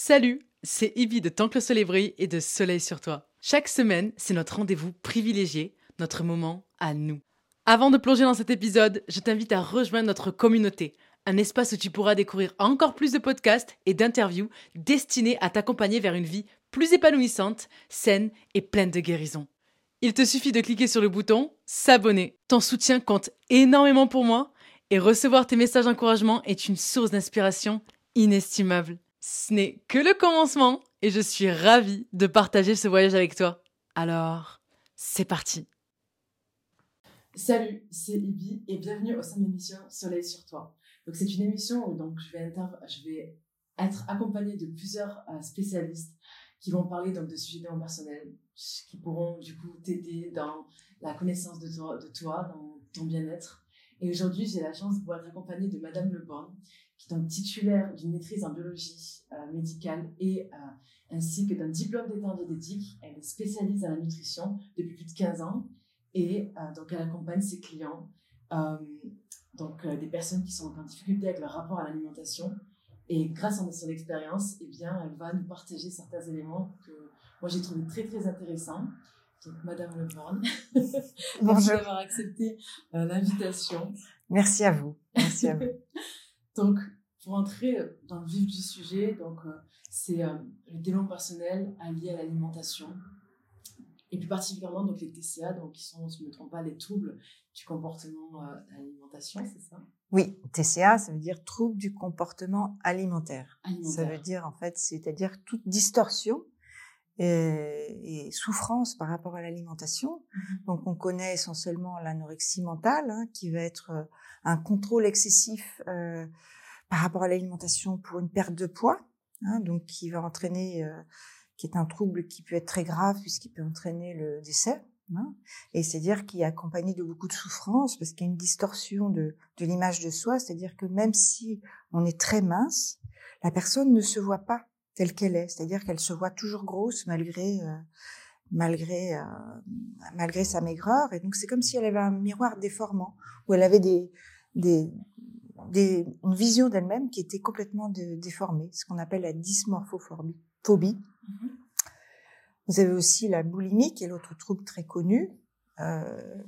Salut, c'est Ibi de Tant que le soleil et de Soleil sur toi. Chaque semaine, c'est notre rendez-vous privilégié, notre moment à nous. Avant de plonger dans cet épisode, je t'invite à rejoindre notre communauté, un espace où tu pourras découvrir encore plus de podcasts et d'interviews destinés à t'accompagner vers une vie plus épanouissante, saine et pleine de guérison. Il te suffit de cliquer sur le bouton S'abonner. Ton soutien compte énormément pour moi et recevoir tes messages d'encouragement est une source d'inspiration inestimable. Ce n'est que le commencement et je suis ravie de partager ce voyage avec toi. Alors, c'est parti. Salut, c'est Ibi et bienvenue au sein de l'émission Soleil sur toi. Donc c'est une émission où donc je vais, être accompagnée de plusieurs euh, spécialistes qui vont parler donc de sujets de personnel, qui pourront du coup t'aider dans la connaissance de toi, de toi dans ton bien-être. Et aujourd'hui, j'ai la chance de pouvoir être accompagnée de Madame Leborn, qui est donc titulaire d'une maîtrise en biologie euh, médicale et euh, ainsi que d'un diplôme d'état en diététique. Elle est spécialiste dans la nutrition depuis plus de 15 ans et euh, donc elle accompagne ses clients, donc des personnes qui sont en difficulté avec leur rapport à l'alimentation. Et grâce à son expérience, eh bien, elle va nous partager certains éléments que moi j'ai trouvé très très intéressants. Donc, Madame Leborn, merci d'avoir accepté l'invitation. Merci à vous. Merci à vous. Donc, pour entrer dans le vif du sujet, donc euh, c'est euh, le développement personnel allié à l'alimentation. Et plus particulièrement donc les TCA, donc qui sont, si je ne me trompe pas, les troubles du comportement euh, d'alimentation, c'est ça? Oui, TCA, ça veut dire trouble du comportement alimentaire. Ça veut dire en fait, c'est-à-dire toute distorsion et, souffrance par rapport à l'alimentation. Mm-hmm. Donc on connaît essentiellement l'anorexie mentale, hein, qui va être un contrôle excessif euh, par rapport à l'alimentation pour une perte de poids, hein, donc qui va entraîner, euh, qui est un trouble qui peut être très grave puisqu'il peut entraîner le décès. Hein, et c'est-à-dire qu'il est accompagné de beaucoup de souffrance parce qu'il y a une distorsion de, de l'image de soi, c'est-à-dire que même si on est très mince, la personne ne se voit pas telle qu'elle est, c'est-à-dire qu'elle se voit toujours grosse malgré euh, malgré euh, malgré sa maigreur. Et donc c'est comme si elle avait un miroir déformant où elle avait des des, des une vision d'elle-même qui était complètement déformée ce qu'on appelle la dysmorphophobie. Mm-hmm. vous avez aussi la boulimie qui est l'autre trouble très connu euh,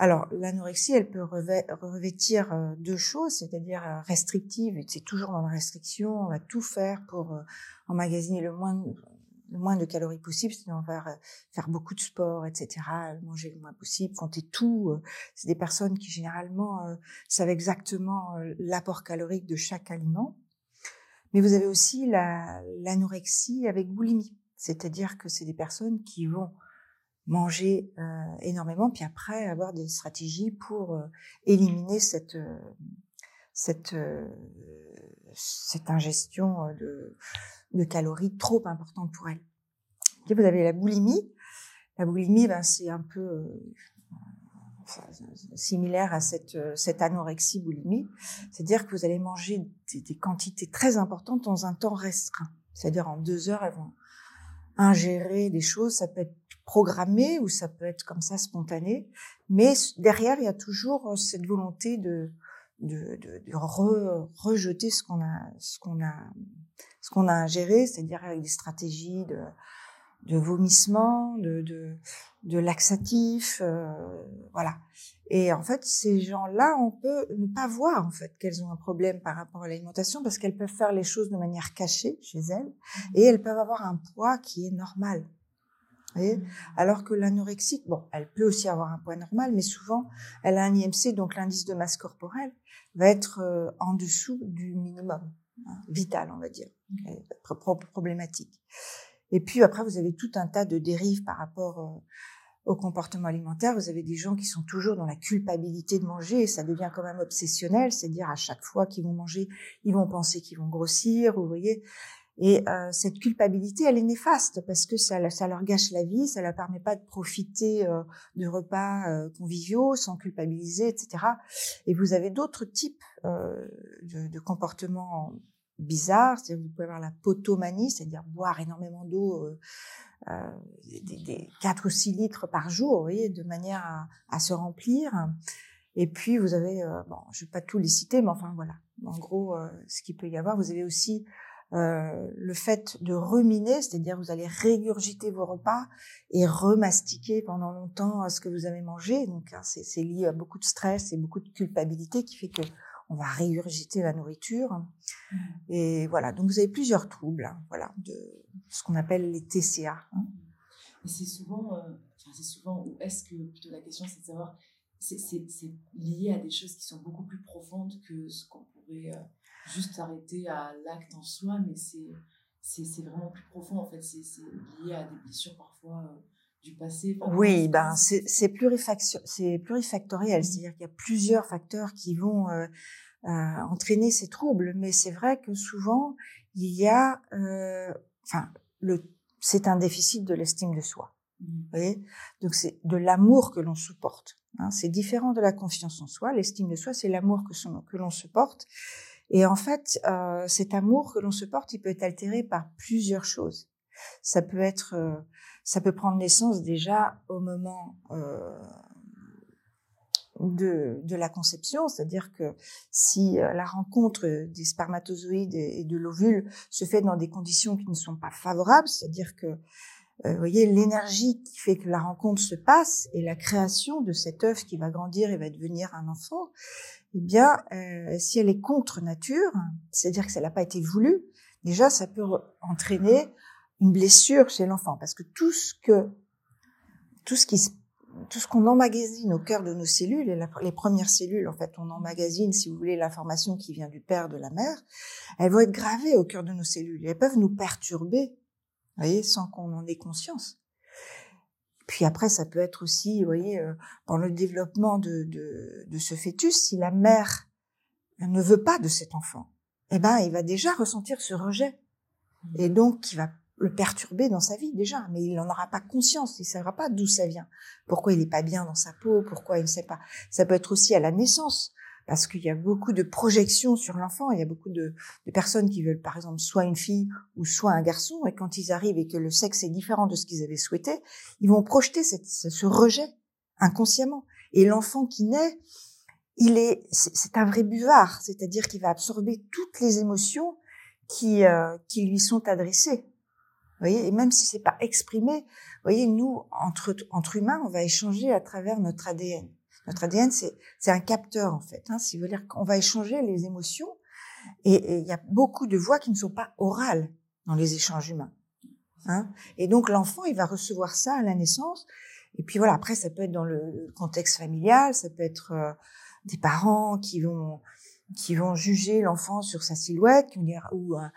alors l'anorexie elle peut revêtir euh, deux choses c'est-à-dire euh, restrictive c'est toujours dans la restriction on va tout faire pour emmagasiner le moins le moins de calories possible, c'est on va faire beaucoup de sport, etc., manger le moins possible, compter tout. Euh, c'est des personnes qui généralement euh, savent exactement euh, l'apport calorique de chaque aliment. Mais vous avez aussi l'anorexie avec boulimie, c'est-à-dire que c'est des personnes qui vont manger énormément, puis après avoir des stratégies pour éliminer cette cette cette ingestion de de calories trop importantes pour elle. Et vous avez la boulimie. La boulimie, ben, c'est un peu euh, similaire à cette, euh, cette anorexie boulimie. C'est-à-dire que vous allez manger des, quantités très importantes dans un temps restreint. C'est-à-dire en deux heures, elles vont ingérer des choses. Ça peut programmé ou ça peut être comme ça spontané. Mais derrière, il y a toujours cette volonté de, de, de, de rejeter ce qu'on a, ce qu'on a ce qu'on a ingéré, c'est-à-dire avec des stratégies de, de vomissement, de, de, de laxatif, euh, voilà. Et en fait, ces gens-là, on peut ne pas voir en fait qu'elles ont un problème par rapport à l'alimentation parce qu'elles peuvent faire les choses de manière cachée chez elles mmh. et elles peuvent avoir un poids qui est normal. Alors que l'anorexie, bon, elle peut aussi avoir un poids normal, mais souvent, elle a un IMC, donc l'indice de masse corporelle, va être euh, en dessous du minimum. Hein, vital, on va dire, problématique. Et puis après, vous avez tout un tas de dérives par rapport euh, au comportement alimentaire. Vous avez des gens qui sont toujours dans la culpabilité de manger et ça devient quand même obsessionnel, c'est-à-dire à chaque fois qu'ils vont manger, ils vont penser qu'ils vont grossir, vous voyez? Et euh, cette culpabilité, elle est néfaste parce que ça, ça leur gâche la vie, ça leur permet pas de profiter euh, de repas euh, conviviaux sans culpabiliser, etc. Et vous avez d'autres types euh, de, de, comportements bizarres. Vous pouvez avoir la potomanie, c'est-à-dire boire énormément d'eau, euh, des, des 4 ou 6 litres par jour, vous voyez, de manière à, à se remplir. Et puis vous avez, bon, je vais pas tous les citer, mais enfin voilà, en gros, ce qu'il peut y avoir. Vous avez aussi euh, le fait de ruminer, c'est-à-dire vous allez régurgiter vos repas et remastiquer pendant longtemps ce que vous avez mangé. Donc hein, c'est lié à beaucoup de stress et beaucoup de culpabilité qui fait que on va régurgiter la nourriture. Mmh. Et voilà, donc vous avez plusieurs troubles, hein, voilà, de ce qu'on appelle les TCA. Hein. c'est souvent, euh, enfin c'est souvent, ou est-ce que plutôt la question c'est de savoir, c'est lié à des choses qui sont beaucoup plus profondes que ce qu'on pourrait euh, juste arrêter à l'acte en soi, mais c'est vraiment plus profond en fait, c'est lié à des blessures parfois. Euh, du passé Oui, ben c'est plurifactoriel, mmh. c'est-à-dire qu'il y a plusieurs facteurs qui vont euh, euh, entraîner ces troubles, mais c'est vrai que souvent il y a, enfin, c'est un déficit de l'estime de soi. Mmh. Vous voyez? Donc c'est de l'amour que l'on supporte. Hein. C'est différent de la confiance en soi. L'estime de soi, c'est l'amour que, que l'on se porte. Et en fait, euh, cet amour que l'on se porte, il peut être altéré par plusieurs choses. Ça peut être euh, ça peut prendre naissance déjà au moment euh, de, la conception, c'est-à-dire que si la rencontre des spermatozoïdes et de l'ovule se fait dans des conditions qui ne sont pas favorables, c'est-à-dire que vous voyez l'énergie qui fait que la rencontre se passe et la création de cet œuf qui va grandir et va devenir un enfant, eh bien, euh, si elle est contre nature, c'est-à-dire que ça n'a pas été voulu, déjà ça peut entraîner une blessure chez l'enfant, parce que tout ce que tout ce qui tout ce qu'on emmagasine au cœur de nos cellules, les premières cellules, en fait, on emmagasine, si vous voulez, l'information qui vient du père, de la mère, elles vont être gravées au cœur de nos cellules. Elles peuvent nous perturber, vous voyez, sans qu'on en ait conscience. Puis après, ça peut être aussi, vous voyez, euh, dans le développement de, de, de ce fœtus, si la mère ne veut pas de cet enfant, eh ben, il va déjà ressentir ce rejet. Et donc, il va le perturber dans sa vie déjà, mais il n'en aura pas conscience, il ne saura pas d'où ça vient, pourquoi il n'est pas bien dans sa peau, pourquoi il ne sait pas. Ça peut être aussi à la naissance, parce qu'il y a beaucoup de projections sur l'enfant, il y a beaucoup de, personnes qui veulent par exemple soit une fille ou soit un garçon, et quand ils arrivent et que le sexe est différent de ce qu'ils avaient souhaité, ils vont projeter ce rejet inconsciemment. Et l'enfant qui naît, il est, c'est un vrai buvard, c'est-à-dire qu'il va absorber toutes les émotions qui, euh, lui sont adressées. Voyez, et même si c'est pas exprimé, vous voyez, nous entre humains, on va échanger à travers notre ADN. Notre ADN, c'est un capteur en fait. Hein, si vous voulez qu'on va échanger les émotions, et il y a beaucoup de voix qui ne sont pas orales dans les échanges humains. Hein, et donc l'enfant, il va recevoir ça à la naissance. Et puis voilà, après, ça peut être dans le contexte familial, ça peut être euh, des parents qui vont qui vont juger l'enfant sur sa silhouette, qui vont dire, ou un,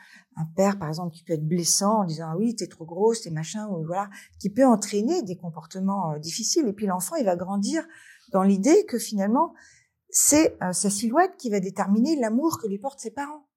père, par exemple, qui peut être blessant en disant, ah oui, t'es trop grosse, t'es machin, ou voilà, qui peut entraîner des comportements euh, difficiles. Et puis l'enfant, il va grandir dans l'idée que finalement, c'est euh, sa silhouette qui va déterminer l'amour que lui portent ses parents.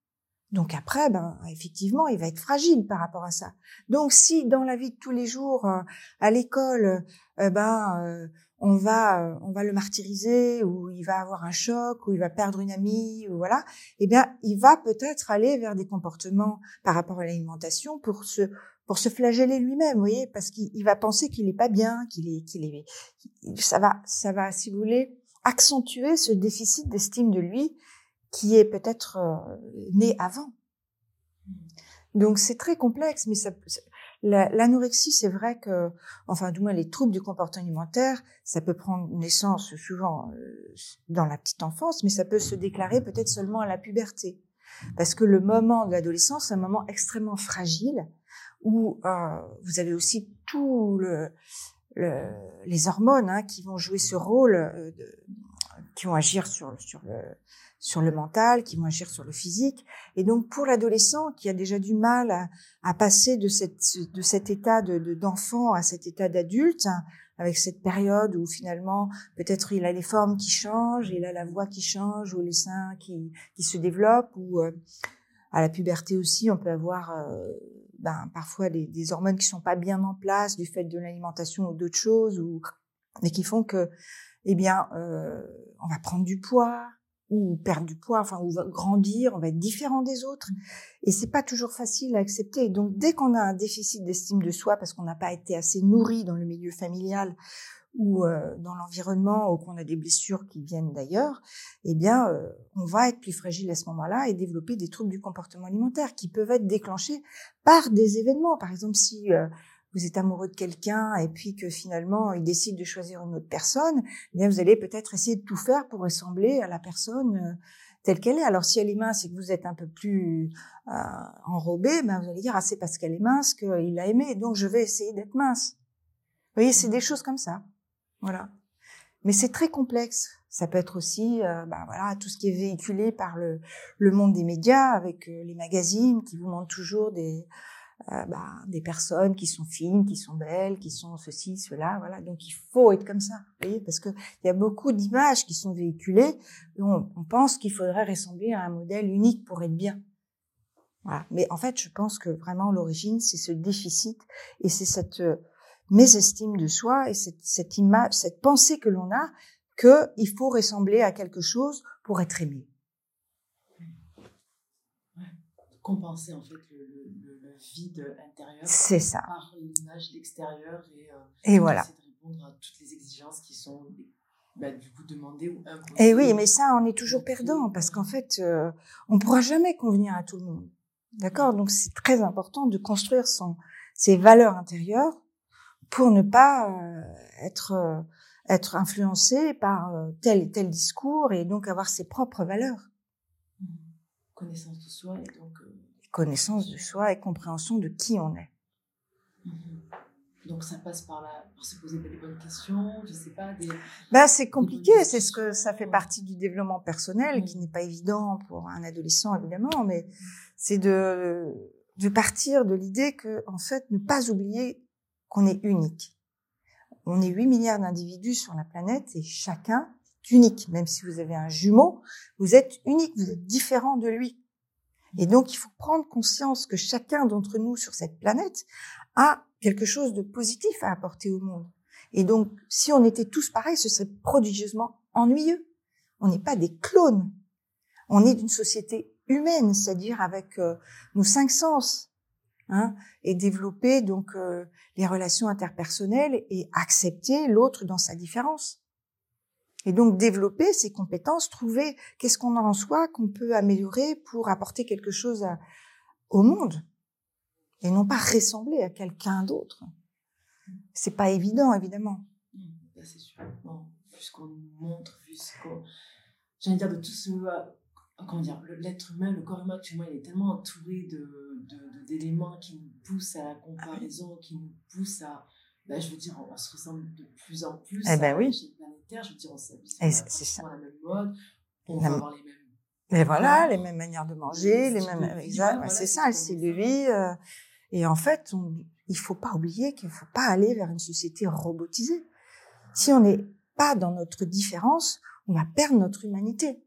Donc après, ben effectivement, il va être fragile par rapport à ça. Donc si dans la vie de tous les jours, euh, à l'école, ben on va euh, on va le martyriser ou il va avoir un choc ou il va perdre une amie ou voilà eh bien il va peut-être aller vers des comportements par rapport à l'alimentation pour se pour se flageller lui-même vous voyez parce qu'il va penser qu'il est pas bien qu'il est qu'il est ça va ça va si vous voulez accentuer ce déficit d'estime de lui qui est peut-être euh, né avant donc c'est très complexe mais ça L'anorexie, c'est vrai que, enfin, du moins les troubles du comportement alimentaire, ça peut prendre naissance souvent euh, dans la petite enfance, mais ça peut se déclarer peut-être seulement à la puberté. Parce que le moment de l'adolescence, c'est un moment extrêmement fragile où euh, vous avez aussi tout le, les hormones hein, qui vont jouer ce rôle, euh, de, qui vont agir sur, sur le, sur le mental, qui vont agir sur le physique. Et donc pour l'adolescent qui a déjà du mal à, à passer de, cette, de cet état de, d'enfant à cet état d'adulte, hein, avec cette période où finalement peut-être il a les formes qui changent, il a la voix qui change, ou les seins qui, qui se développent, ou euh, à la puberté aussi on peut avoir euh, ben, parfois des, hormones qui sont pas bien en place du fait de l'alimentation ou d'autres choses, ou mais qui font que eh bien euh, on va prendre du poids, ou perdre du poids, enfin, ou grandir, on va être différent des autres. Et c'est pas toujours facile à accepter. Donc, dès qu'on a un déficit d'estime de soi parce qu'on n'a pas été assez nourri dans le milieu familial, ou euh, dans l'environnement ou qu'on a des blessures qui viennent d'ailleurs, eh bien, euh, on va être plus fragile à ce moment-là et développer des troubles du comportement alimentaire qui peuvent être déclenchés par des événements. Par exemple, si euh, vous êtes amoureux de quelqu'un et puis que finalement il décide de choisir une autre personne, eh bien vous allez peut-être essayer de tout faire pour ressembler à la personne telle qu'elle est. Alors si elle est mince et que vous êtes un peu plus euh, enrobé, ben vous allez dire ah c'est parce qu'elle est mince qu'il l'a aimé, donc je vais essayer d'être mince. Vous voyez, c'est des choses comme ça. Voilà. Mais c'est très complexe. Ça peut être aussi, euh, bah, voilà, tout ce qui est véhiculé par le, le monde des médias, avec euh, les magazines qui vous montrent toujours des, euh, bah, des personnes qui sont fines, qui sont belles, qui sont ceci, cela, voilà. Donc il faut être comme ça, vous voyez, parce que il y a beaucoup d'images qui sont véhiculées. On, on pense qu'il faudrait ressembler à un modèle unique pour être bien. Voilà. Mais en fait, je pense que vraiment l'origine, c'est ce déficit et c'est cette euh, mésestime de soi et cette, cette image, cette pensée que l'on a que il faut ressembler à quelque chose pour être aimé. Compenser en fait le, le, le vide intérieur. C'est ça. Par l'image d'extérieur et, euh, et voilà. de répondre à toutes les exigences qui sont bah, du coup demandées ou imposées. Et oui, mais ça, on est toujours perdant parce qu'en fait, euh, on pourra jamais convenir à tout le monde. D'accord? Donc c'est très important de construire son, ses valeurs intérieures pour ne pas euh, être euh, être influencé par euh, tel et tel discours et donc avoir ses propres valeurs. Connaissance de soi et donc. Connaissance de soi et compréhension de qui on est. Mmh. Donc ça passe par là, par se poser des bonnes questions, je sais pas. Des, ben, c'est compliqué, c'est ce que ça fait partie du développement personnel, qui n'est pas évident pour un adolescent évidemment, mais c'est de de partir de l'idée que en fait ne pas oublier qu'on est unique. On est 8 milliards d'individus sur la planète et chacun est unique. Même si vous avez un jumeau, vous êtes unique, vous êtes différent de lui. Et donc, il faut prendre conscience que chacun d'entre nous sur cette planète a quelque chose de positif à apporter au monde. Et donc, si on était tous pareils, ce serait prodigieusement ennuyeux. On n'est pas des clones. On est d'une société humaine, c'est-à-dire avec euh, nos cinq sens, hein, et développer donc euh, les relations interpersonnelles et accepter l'autre dans sa différence. Et donc développer ces compétences, trouver qu'est-ce qu'on a en soi qu'on peut améliorer pour apporter quelque chose au monde et non pas ressembler à quelqu'un d'autre. C'est pas évident évidemment. Mmh, c'est sûr. Bon, puisqu'on nous montre, j'allais dire de tout ce comment dire, l'être humain, le corps humain actuellement, il est tellement entouré de, d'éléments qui nous poussent à la comparaison, qui nous poussent à, ben, je veux dire, on, se ressemble de plus en plus eh ben à oui. planétaire, je veux dire, on s'habille c'est ça. la même mode, on va avoir les mêmes... Et voilà, les mêmes manières de manger, les mêmes... C'est ça, le style de vie. Euh, et en fait, on, il faut pas oublier qu'il faut pas aller vers une société robotisée. Si on n'est pas dans notre différence, on va perdre notre humanité.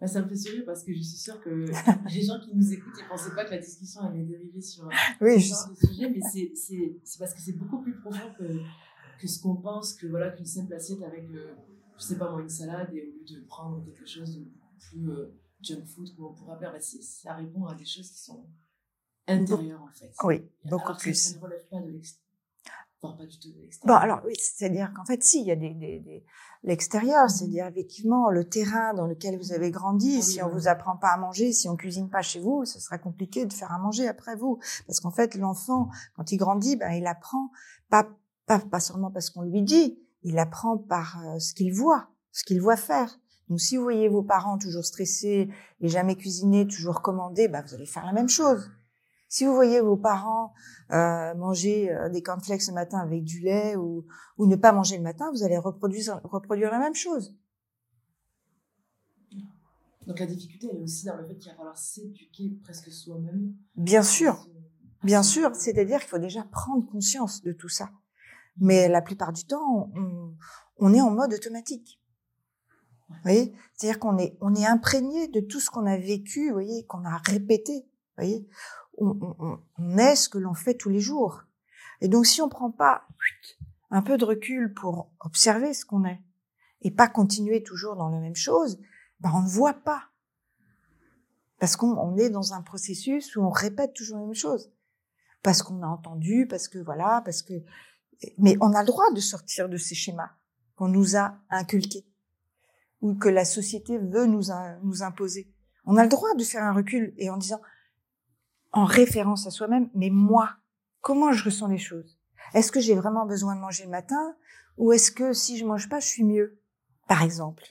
Bah, ça me fait sourire parce que je suis sûre que les gens qui nous écoutent, ils ne pensaient pas que la discussion allait dériver sur oui, ce genre de sujet, mais c'est parce que c'est beaucoup plus profond que, que ce qu'on pense, que voilà qu'une simple assiette avec, euh, je sais pas moi, une salade et au lieu de prendre quelque chose de plus euh, junk food, comme on pourrait appeler, bah, ça répond à des choses qui sont intérieures en fait. Oui, beaucoup Alors plus. ça ne relève pas de l'extérieur pas du tout de Bon, alors oui, c'est-à-dire qu'en fait, si, il y a des, des, des l'extérieur, Mhm. c'est-à-dire effectivement le terrain dans lequel vous avez grandi. Ah oui, si on oui. vous apprend pas à manger, si on cuisine pas chez vous, ce sera compliqué de faire à manger après vous, parce qu'en fait, l'enfant, quand il grandit, ben il apprend pas pas pas seulement parce qu'on lui dit, il apprend par euh, ce qu'il voit, ce qu'il voit faire. Donc, si vous voyez vos parents toujours stressés et jamais cuisiner, toujours commander, ben, vous allez faire la même chose. Si vous voyez vos parents euh, manger euh, des cornflakes le matin avec du lait ou, ou ne pas manger le matin, vous allez reproduire, reproduire la même chose. Donc la difficulté, elle est aussi dans le fait qu'il va falloir s'éduquer presque soi-même. Bien sûr, bien sûr. C'est-à-dire qu'il faut déjà prendre conscience de tout ça. Mais la plupart du temps, on, on est en mode automatique. Vous voyez? C'est-à-dire qu'on est, on est imprégné de tout ce qu'on a vécu, vous voyez, qu'on a répété. Vous voyez? On, on- on, est ce que l'on fait tous les jours. Et donc, si on prend pas un peu de recul pour observer ce qu'on est et pas continuer toujours dans la même chose, ben on ne voit pas. Parce qu'on on est dans un processus où on répète toujours la même chose. parce qu'on a entendu, parce que voilà, parce que. Mais on a le droit de sortir de ces schémas qu'on nous a inculqués ou que la société veut nous, nous imposer. On a le droit de faire un recul et en disant, en référence à soi-même, mais moi, comment je ressens les choses? Est-ce que j'ai vraiment besoin de manger le matin? Ou est-ce que si je mange pas, je suis mieux? Par exemple.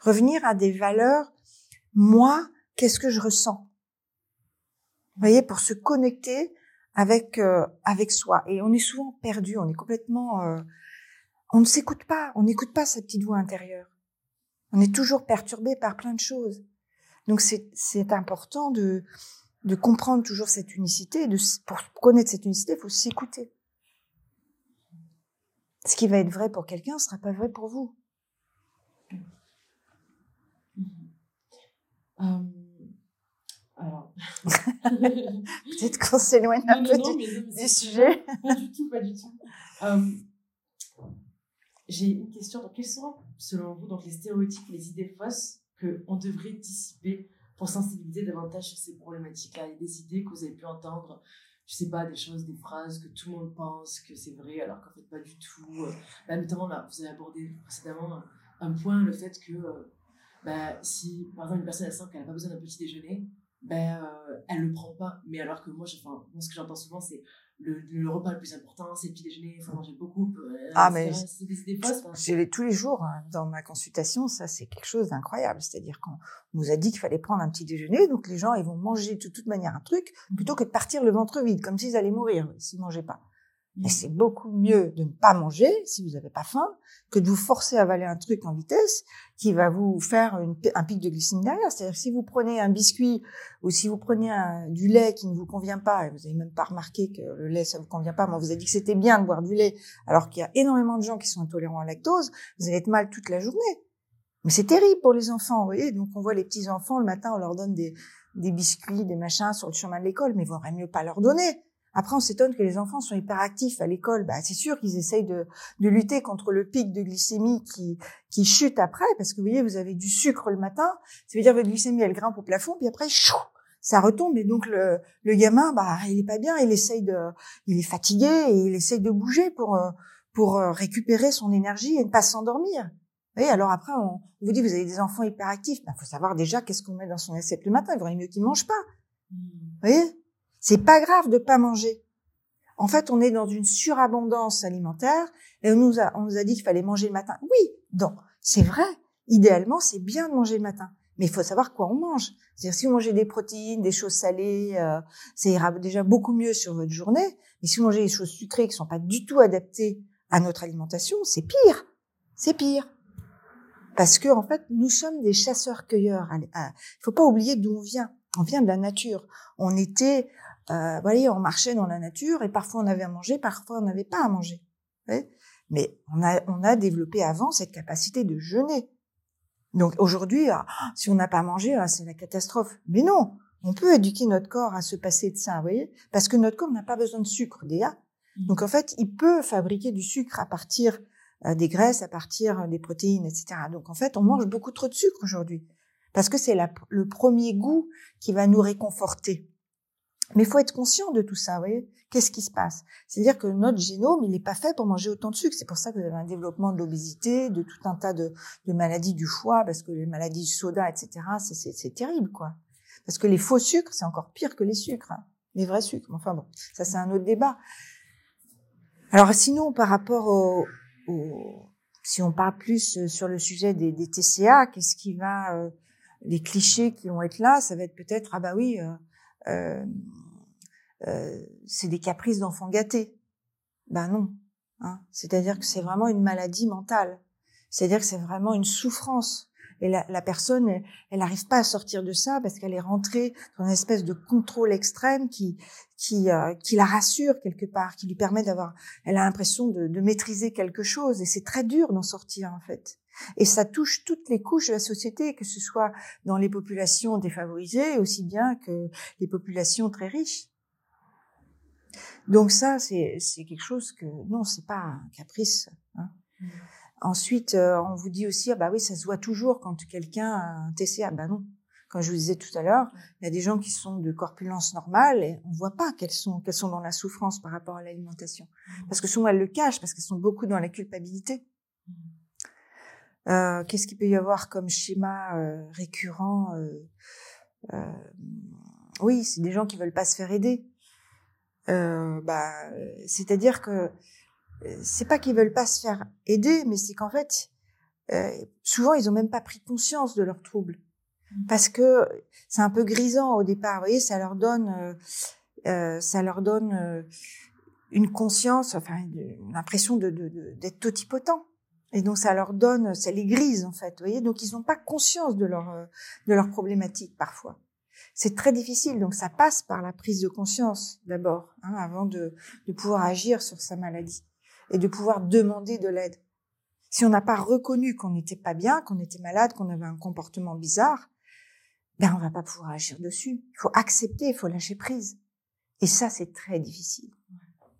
Revenir à des valeurs, moi, qu'est-ce que je ressens? Vous voyez, pour se connecter avec euh, avec soi. Et on est souvent perdu, on est complètement, euh, on ne s'écoute pas, on n'écoute pas sa petite voix intérieure. On est toujours perturbé par plein de choses. Donc c'est important de de comprendre toujours cette unicité. De, pour connaître cette unicité, il faut s'écouter. Ce qui va être vrai pour quelqu'un ne sera pas vrai pour vous. Euh, alors. Peut-être qu'on s'éloigne un peu du, sujet. Pas du tout, pas du tout. Euh, j'ai une question. quels sont, selon vous, donc, les stéréotypes, les idées fausses qu'on devrait dissiper pour sensibiliser davantage sur ces problématiques-là Il y a des idées que vous avez pu entendre, je sais pas, des choses, des phrases que tout le monde pense que c'est vrai, alors qu'en fait, pas du tout. Bah, notamment, là, vous avez abordé précédemment un, point, le fait que euh, bah, si, par exemple, une personne, sent qu'elle n'a pas besoin d'un petit déjeuner, ben, euh, elle le prend pas. Mais alors que moi, je, moi ce que j'entends souvent, c'est le, le, repas le plus important, c'est le petit déjeuner, il faut manger beaucoup. Euh, ah, mais c'est des tous les jours hein, dans ma consultation, ça c'est quelque chose d'incroyable. C'est-à-dire qu'on nous a dit qu'il fallait prendre un petit déjeuner, donc les gens ils vont manger de toute manière un truc plutôt que de partir le ventre vide, comme s'ils allaient mourir s'ils mangeaient pas. Mais c'est beaucoup mieux de ne pas manger si vous n'avez pas faim que de vous forcer à avaler un truc en vitesse qui va vous faire un pic de glycémie derrière. C'est-à-dire si vous prenez un biscuit ou si vous prenez du lait qui ne vous convient pas, et vous n'avez même pas remarqué que le lait ça vous convient pas, mais on vous a dit que c'était bien de boire du lait alors qu'il y a énormément de gens qui sont intolérants à la lactose, vous allez être mal toute la journée. Mais c'est terrible pour les enfants, vous voyez. Donc on voit les petits enfants le matin, on leur donne des, des biscuits, des machins sur le chemin de l'école, mais il vaudrait mieux pas leur donner après, on s'étonne que les enfants sont hyperactifs à l'école. Bah, c'est sûr qu'ils essayent de, de, lutter contre le pic de glycémie qui, qui chute après, parce que vous voyez, vous avez du sucre le matin, ça veut dire que votre glycémie, elle grimpe au plafond, puis après, chou, ça retombe. Et donc, le, le gamin, bah, il est pas bien, il essaye de, il est fatigué et il essaye de bouger pour, euh, pour euh, récupérer son énergie et ne pas s'endormir. Voyez, alors après, on, vous dit, vous avez des enfants hyperactifs. Il bah, faut savoir déjà qu'est-ce qu'on met dans son assiette le matin. Il vaudrait mieux qu'il mange pas. Vous voyez? C'est pas grave de pas manger. En fait, on est dans une surabondance alimentaire et on nous a, on nous a dit qu'il fallait manger le matin. Oui, donc c'est vrai. Idéalement, c'est bien de manger le matin, mais il faut savoir quoi on mange. C'est-à-dire si vous mangez des protéines, des choses salées, euh, ça ira déjà beaucoup mieux sur votre journée. Mais si vous mangez des choses sucrées qui sont pas du tout adaptées à notre alimentation, c'est pire. C'est pire. Parce que en fait, nous sommes des chasseurs-cueilleurs. Il faut pas oublier d'où on vient. On vient de la nature. On était euh, vous voyez, on marchait dans la nature et parfois on avait à manger, parfois on n'avait pas à manger. Mais on a, on a développé avant cette capacité de jeûner. Donc aujourd'hui, ah, si on n'a pas mangé, ah, c'est la catastrophe. Mais non, on peut éduquer notre corps à se passer de ça, vous voyez, parce que notre corps n'a pas besoin de sucre déjà. Mmh. Donc en fait, il peut fabriquer du sucre à partir euh, des graisses, à partir des protéines, etc. Donc en fait, on mange beaucoup trop de sucre aujourd'hui, parce que c'est le premier goût qui va nous réconforter. Mais faut être conscient de tout ça, vous voyez Qu'est-ce qui se passe? C'est-à-dire que notre génome, il n'est pas fait pour manger autant de sucre. C'est pour ça que vous avez un développement de l'obésité, de tout un tas de, maladies du foie, parce que les maladies du soda, etc., c'est terrible, quoi. Parce que les faux sucres, c'est encore pire que les sucres, hein. les vrais sucres. Enfin bon, ça c'est un autre débat. Alors sinon, par rapport au, au si on parle plus euh, sur le sujet des, des TCA, qu'est-ce qui va, euh, les clichés qui vont être là, ça va être peut-être ah bah oui. Euh, c'est des caprices d'enfants gâtés. Ben non. Hein. C'est-à-dire que c'est vraiment une maladie mentale. C'est-à-dire que c'est vraiment une souffrance. Et la, la personne, elle n'arrive pas à sortir de ça parce qu'elle est rentrée dans une espèce de contrôle extrême qui qui, euh, qui la rassure quelque part, qui lui permet d'avoir. Elle a l'impression de, de maîtriser quelque chose et c'est très dur d'en sortir en fait. Et ça touche toutes les couches de la société, que ce soit dans les populations défavorisées aussi bien que les populations très riches. Donc ça, c'est quelque chose que non, c'est pas un caprice. Hein. Mmh. Ensuite, euh, on vous dit aussi, ah bah oui, ça se voit toujours quand quelqu'un a un TCA. Ben non, Comme je vous disais tout à l'heure, il y a des gens qui sont de corpulence normale et on voit pas qu'elles sont qu'elles sont dans la souffrance par rapport à l'alimentation, mmh. parce que souvent elles le cachent parce qu'elles sont beaucoup dans la culpabilité. Mmh. Euh, Qu'est-ce qu'il peut y avoir comme schéma euh, récurrent euh, Oui, c'est des gens qui veulent pas se faire aider. Bah, c'est-à-dire que c'est pas qu'ils veulent pas se faire aider, mais c'est qu'en fait, souvent ils ont même pas pris conscience de leurs troubles parce que c'est un peu grisant au départ. Vous voyez, ça leur donne, euh ça leur donne euh, une conscience, enfin l'impression de, d'être totipotent. Et donc ça leur donne, ça les grise en fait. Vous voyez, donc ils n'ont pas conscience de leur euh, de leurs problématiques parfois. C'est très difficile, donc ça passe par la prise de conscience d'abord, hein, avant de, de pouvoir agir sur sa maladie et de pouvoir demander de l'aide. Si on n'a pas reconnu qu'on n'était pas bien, qu'on était malade, qu'on avait un comportement bizarre, ben on va pas pouvoir agir dessus. Il faut accepter, il faut lâcher prise. Et ça, c'est très difficile.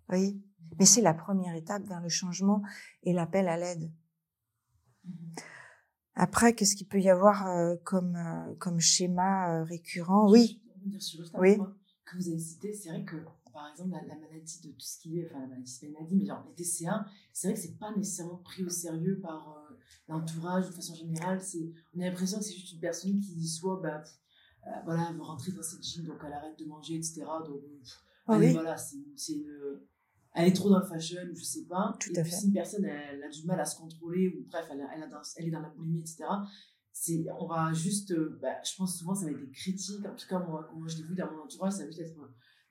Oui. Mais c'est la première étape vers le changement et l'appel à l'aide. Après, qu'est-ce qu'il peut y avoir euh, comme euh, comme schéma euh, récurrent? Oui. oui. Que vous avez cité, c'est vrai que par exemple la, maladie de tout ce qui est, enfin la maladie c'est pas une maladie, mais genre les TCA, c'est vrai que c'est pas nécessairement pris au sérieux par l'entourage de façon générale. C'est, on a l'impression que c'est juste une personne qui soit, bah, euh, voilà, elle veut rentrer dans cette gym, donc elle arrête de manger, etc. Donc, ah voilà, c'est, c'est elle est trop dans le fashion, ou je sais pas. Tout et puis, si une personne, elle, a du mal à se contrôler, ou bref, elle, elle, a dans, elle est dans la boulimie, etc. C'est, on va juste, euh, bah, je pense souvent ça va être des critiques, en tout cas moi, moi je l'ai vu dans mon entourage, ça va juste être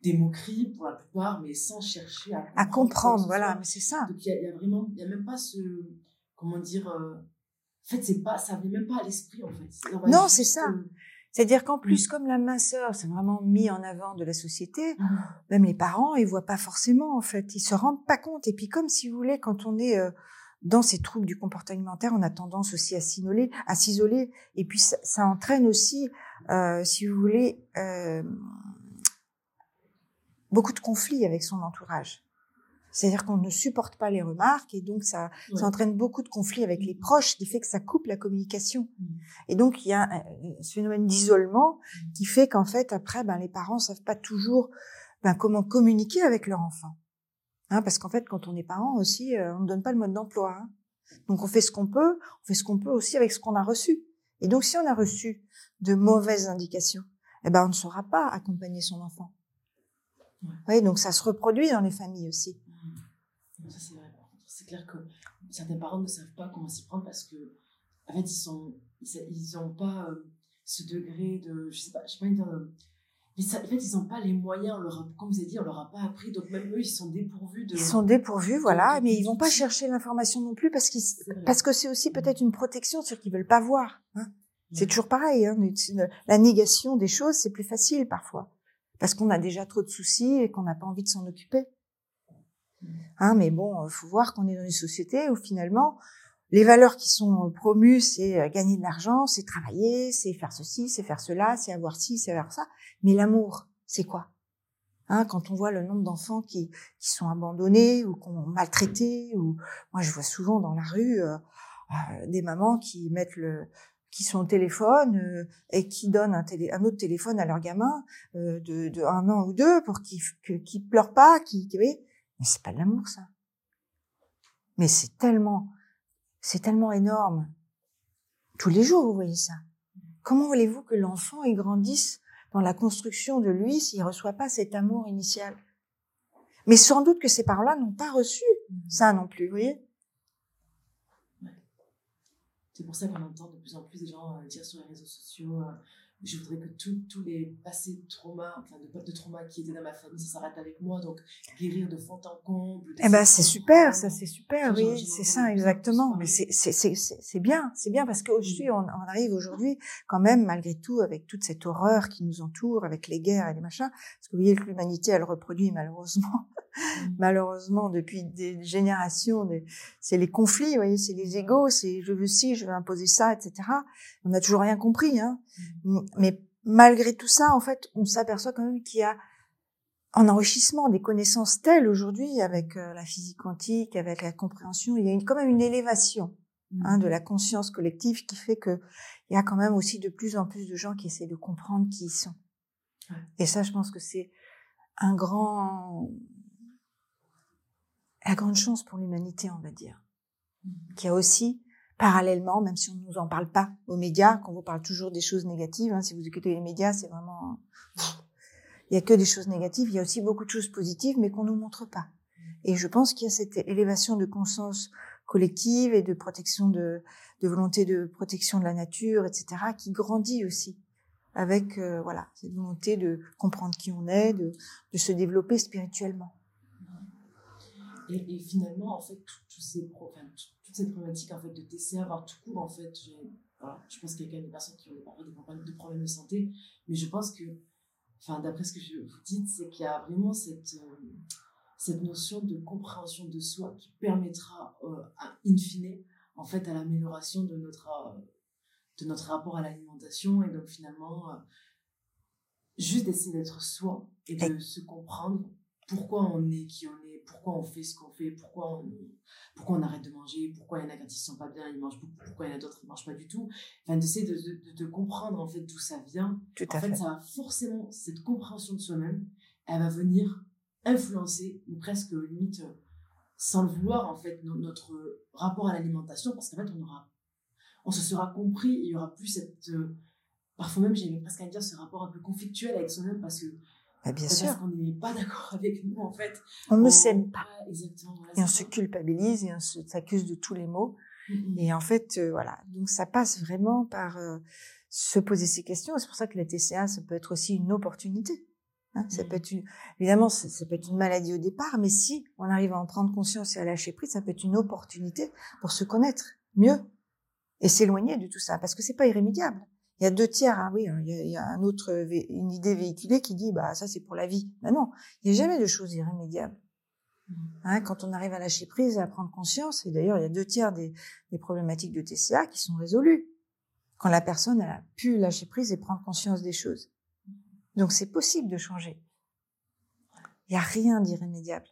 des moqueries pour la plupart, mais sans chercher à comprendre. À comprendre, voilà, mais c'est ça. Donc il y, y, a vraiment, il y a même pas ce, comment dire, euh, en fait, c'est pas, ça vient même pas à l'esprit, en fait. Non, c'est ça. C'est-à-dire qu'en plus, mm. comme la minceur, c'est vraiment mis en avant de la société, mm. même les parents, ils voient pas forcément, en fait. Ils se rendent pas compte. Et puis, comme si vous voulez, quand on est euh, dans ces troubles du comportement alimentaire, on a tendance aussi à s'isoler, à s'isoler. Et puis, ça, ça entraîne aussi, euh, si vous voulez, euh, beaucoup de conflits avec son entourage. C'est-à-dire qu'on ne supporte pas les remarques et donc ça, ça entraîne beaucoup de conflits avec les proches, qui fait que ça coupe la communication. Mmh. Et donc il y a un, ce phénomène d'isolement mmh. qui fait qu'en fait après, ben les parents savent pas toujours ben, comment communiquer avec leur enfant. Hein, parce qu'en fait, quand on est parent aussi, euh, on ne donne pas le mode d'emploi. Hein. Donc on fait ce qu'on peut, on fait ce qu'on peut aussi avec ce qu'on a reçu. Et donc si on a reçu de mauvaises indications, eh ben on ne saura pas accompagner son enfant. Oui, donc ça se reproduit dans les familles aussi c'est vrai. C'est clair que certains parents ne savent pas comment s'y prendre parce que, en fait, ils sont, ils n'ont pas euh, ce degré de, je sais pas, je sais pas dire, euh, mais en fait, ils n'ont pas les moyens, on leur comme vous avez dit, on leur a pas appris, donc même eux, ils sont dépourvus de. Ils sont dépourvus, voilà, mais ils vont pas chercher l'information non plus parce qu'ils, parce que c'est aussi peut-être une protection sur qu'ils veulent pas voir. Hein. C'est toujours pareil. Hein. La négation des choses, c'est plus facile parfois parce qu'on a déjà trop de soucis et qu'on n'a pas envie de s'en occuper. Hein, mais bon, faut voir qu'on est dans une société où finalement, les valeurs qui sont promues, c'est euh, gagner de l'argent, c'est travailler, c'est faire ceci, c'est faire cela, c'est avoir ci, c'est avoir ça. Mais l'amour, c'est quoi? Hein, Quand on voit le nombre d'enfants qui, qui sont abandonnés ou qu'on maltraités, ou moi je vois souvent dans la rue euh, euh, des mamans qui mettent le qui sont au téléphone et qui donnent un, télé, un autre téléphone à leur gamin de, de un an ou deux pour qu'il qu pleure pas, qui, mais c'est pas de l'amour, ça. Mais c'est tellement, c'est tellement énorme. Tous les jours, vous voyez ça. Comment voulez-vous que l'enfant grandisse dans la construction de lui s'il reçoit pas cet amour initial? Mais sans doute que ces parents-là n'ont pas reçu ça non plus, vous voyez? C'est pour ça qu'on entend de plus en plus des gens euh, dire sur les réseaux sociaux, euh, je voudrais que tous les passés de trauma, enfin de, de trauma qui étaient dans ma famille, ça s'arrête avec moi. Donc, guérir de fond en comble. Eh ben, c'est super, ça, c'est super, oui, c'est ça, exactement. Mais c'est, c'est, c'est, c'est bien, c'est bien parce qu'aujourd'hui, on, on arrive aujourd'hui, quand même, malgré tout, avec toute cette horreur qui nous entoure, avec les guerres et les machins, parce que vous voyez que l'humanité, elle reproduit malheureusement. Malheureusement, depuis des générations, c'est les conflits, vous voyez, c'est les égaux, c'est je veux ci, je veux imposer ça, etc. On n'a toujours rien compris, hein. Mm mais malgré tout ça, en fait, on s'aperçoit quand même qu'il y a un enrichissement des connaissances telles aujourd'hui avec euh, la physique quantique, avec la compréhension, il y a une, quand même une élévation hein, de la conscience collective qui fait que il y a quand même aussi de plus en plus de gens qui essaient de comprendre qui ils sont. Et ça, je pense que c'est un grand, la grande chance pour l'humanité, on va dire, mmh. qui a aussi parallèlement, même si on ne nous en parle pas aux médias, qu'on vous parle toujours des choses négatives. Hein, si vous écoutez les médias, c'est vraiment, il y a que des choses négatives. Il y a aussi beaucoup de choses positives, mais qu'on nous montre pas. Et je pense qu'il y a cette élévation de conscience collective et de protection de, de volonté de protection de la nature, etc., qui grandit aussi avec euh, voilà cette volonté de comprendre qui on est, de, de se développer spirituellement. Et, et finalement, en fait, ces enfin, toute cette problématique en fait de TCA, voire tout court, en fait, voilà, je pense qu'il y a quand même des personnes qui ont des problèmes de, problèmes de santé, mais je pense que, enfin, d'après ce que je vous dites, c'est qu'il y a vraiment cette euh, cette notion de compréhension de soi qui permettra, euh, in fine, en fait, à l'amélioration de notre, euh, de notre rapport à l'alimentation. Et donc finalement, juste d'essayer d'être soi et de se comprendre pourquoi on est qui on est, pourquoi on fait ce qu'on fait, pourquoi on, pourquoi on arrête de manger, pourquoi il y en a qui ne sont pas bien, ils mangent beaucoup, pourquoi il y en a d'autres qui ne mangent pas du tout. Enfin, d'essayer de, de, de, comprendre en fait d'où ça vient. Tout en fait, ça va forcément, cette compréhension de soi-même, elle va venir influencer, ou presque limite euh, sans le vouloir, en fait, notre rapport à l'alimentation, parce qu'en fait, on aura, on se sera compris, il y aura plus cette, euh, parfois même, j'ai presque à dire, ce rapport un peu conflictuel avec soi-même, parce que, bah, bien sûr. qu'on n'est pas d'accord avec nous, en fait. On ne s'aime pas. exactement. et on se culpabilise et on s'accuse de tous les maux. Et en fait, euh, voilà. Donc, ça passe vraiment par se poser ces questions. C'est pour ça que la TCA, ça peut être aussi une opportunité. Hein, ça peut être une, évidemment, ça, peut être une maladie au départ, mais si on arrive à en prendre conscience et à lâcher prise, ça peut être une opportunité pour se connaître mieux et s'éloigner de tout ça, parce que c'est pas irrémédiable. Il y a deux tiers, hein, oui, hein, il y, a, un autre, une idée véhiculée qui dit, bah ça c'est pour la vie. Mais non, il n'y a jamais de choses irrémédiables. Mmh. Hein, quand on arrive à lâcher prise et à prendre conscience, et d'ailleurs il y a deux tiers des, des problématiques de TCA qui sont résolues quand la personne a pu lâcher prise et prendre conscience des choses. Donc c'est possible de changer. Il n'y a rien d'irrémédiable.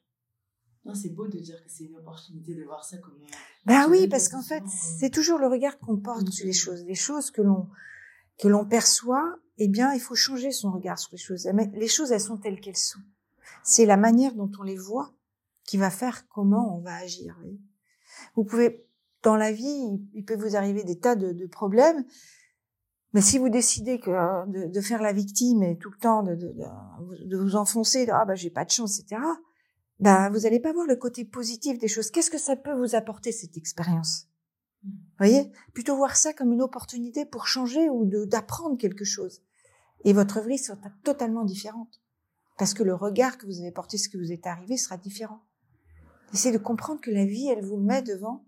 C'est beau de dire que c'est une opportunité de voir ça comme. Euh, ben oui, parce qu'en fait, c'est toujours le regard qu'on porte sur les choses. Les choses que l'on que l'on perçoit, eh bien, il faut changer son regard sur les choses. Les choses, elles sont telles qu'elles sont. C'est la manière dont on les voit qui va faire comment on va agir. Vous pouvez, dans la vie, il peut vous arriver des tas de, problèmes mais si vous décidez que de, faire la victime et tout le temps de, de, vous enfoncer, ah bah j'ai pas de chance, etc. Ben vous allez pas voir le côté positif des choses. Qu'est-ce que ça peut vous apporter cette expérience? Voyez Plutôt voir ça comme une opportunité pour changer ou d'apprendre quelque chose. Et votre vie sera totalement différente parce que le regard que vous avez porté, ce que vous êtes arrivé, sera différent. Essayez de comprendre que la vie, elle vous met devant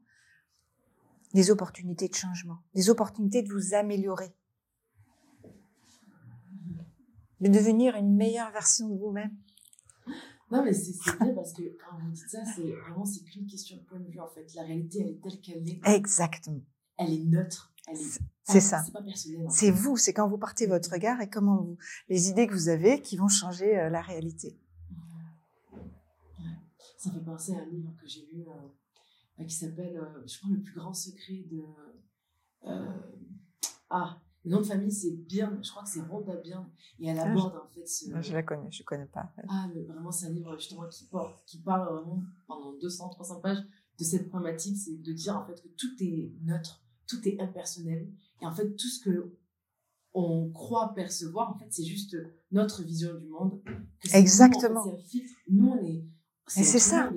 des opportunités de changement, des opportunités de vous améliorer de devenir une meilleure version de vous-même. Non, mais c'est bien parce que quand vous dites ça, c'est vraiment c'est qu'une question de point de vue en fait. La réalité, elle est telle qu'elle est. Exactement. Elle est neutre. C'est ça. C'est pas personnel. C'est vous, c'est quand vous partez votre regard et comment vous, les idées que vous avez qui vont changer euh, la réalité. Ça fait penser à un livre que j'ai lu euh, qui s'appelle, euh, je crois, Le plus grand secret de. ah, le nom de famille, c'est Byrne. Je crois que c'est Rhonda Byrne. Et elle ah, aborde, en fait, ce. je la connais, je connais pas. Ah, mais vraiment, c'est un livre, justement, qui, porte, qui parle vraiment pendant 200, 300 pages de cette problématique. C'est de dire, en fait, que tout est neutre, tout est impersonnel. Et en fait, tout ce que on croit percevoir, en fait, c'est juste notre vision du monde. Exactement. C'est un filtre. Nous, on est c'est ça.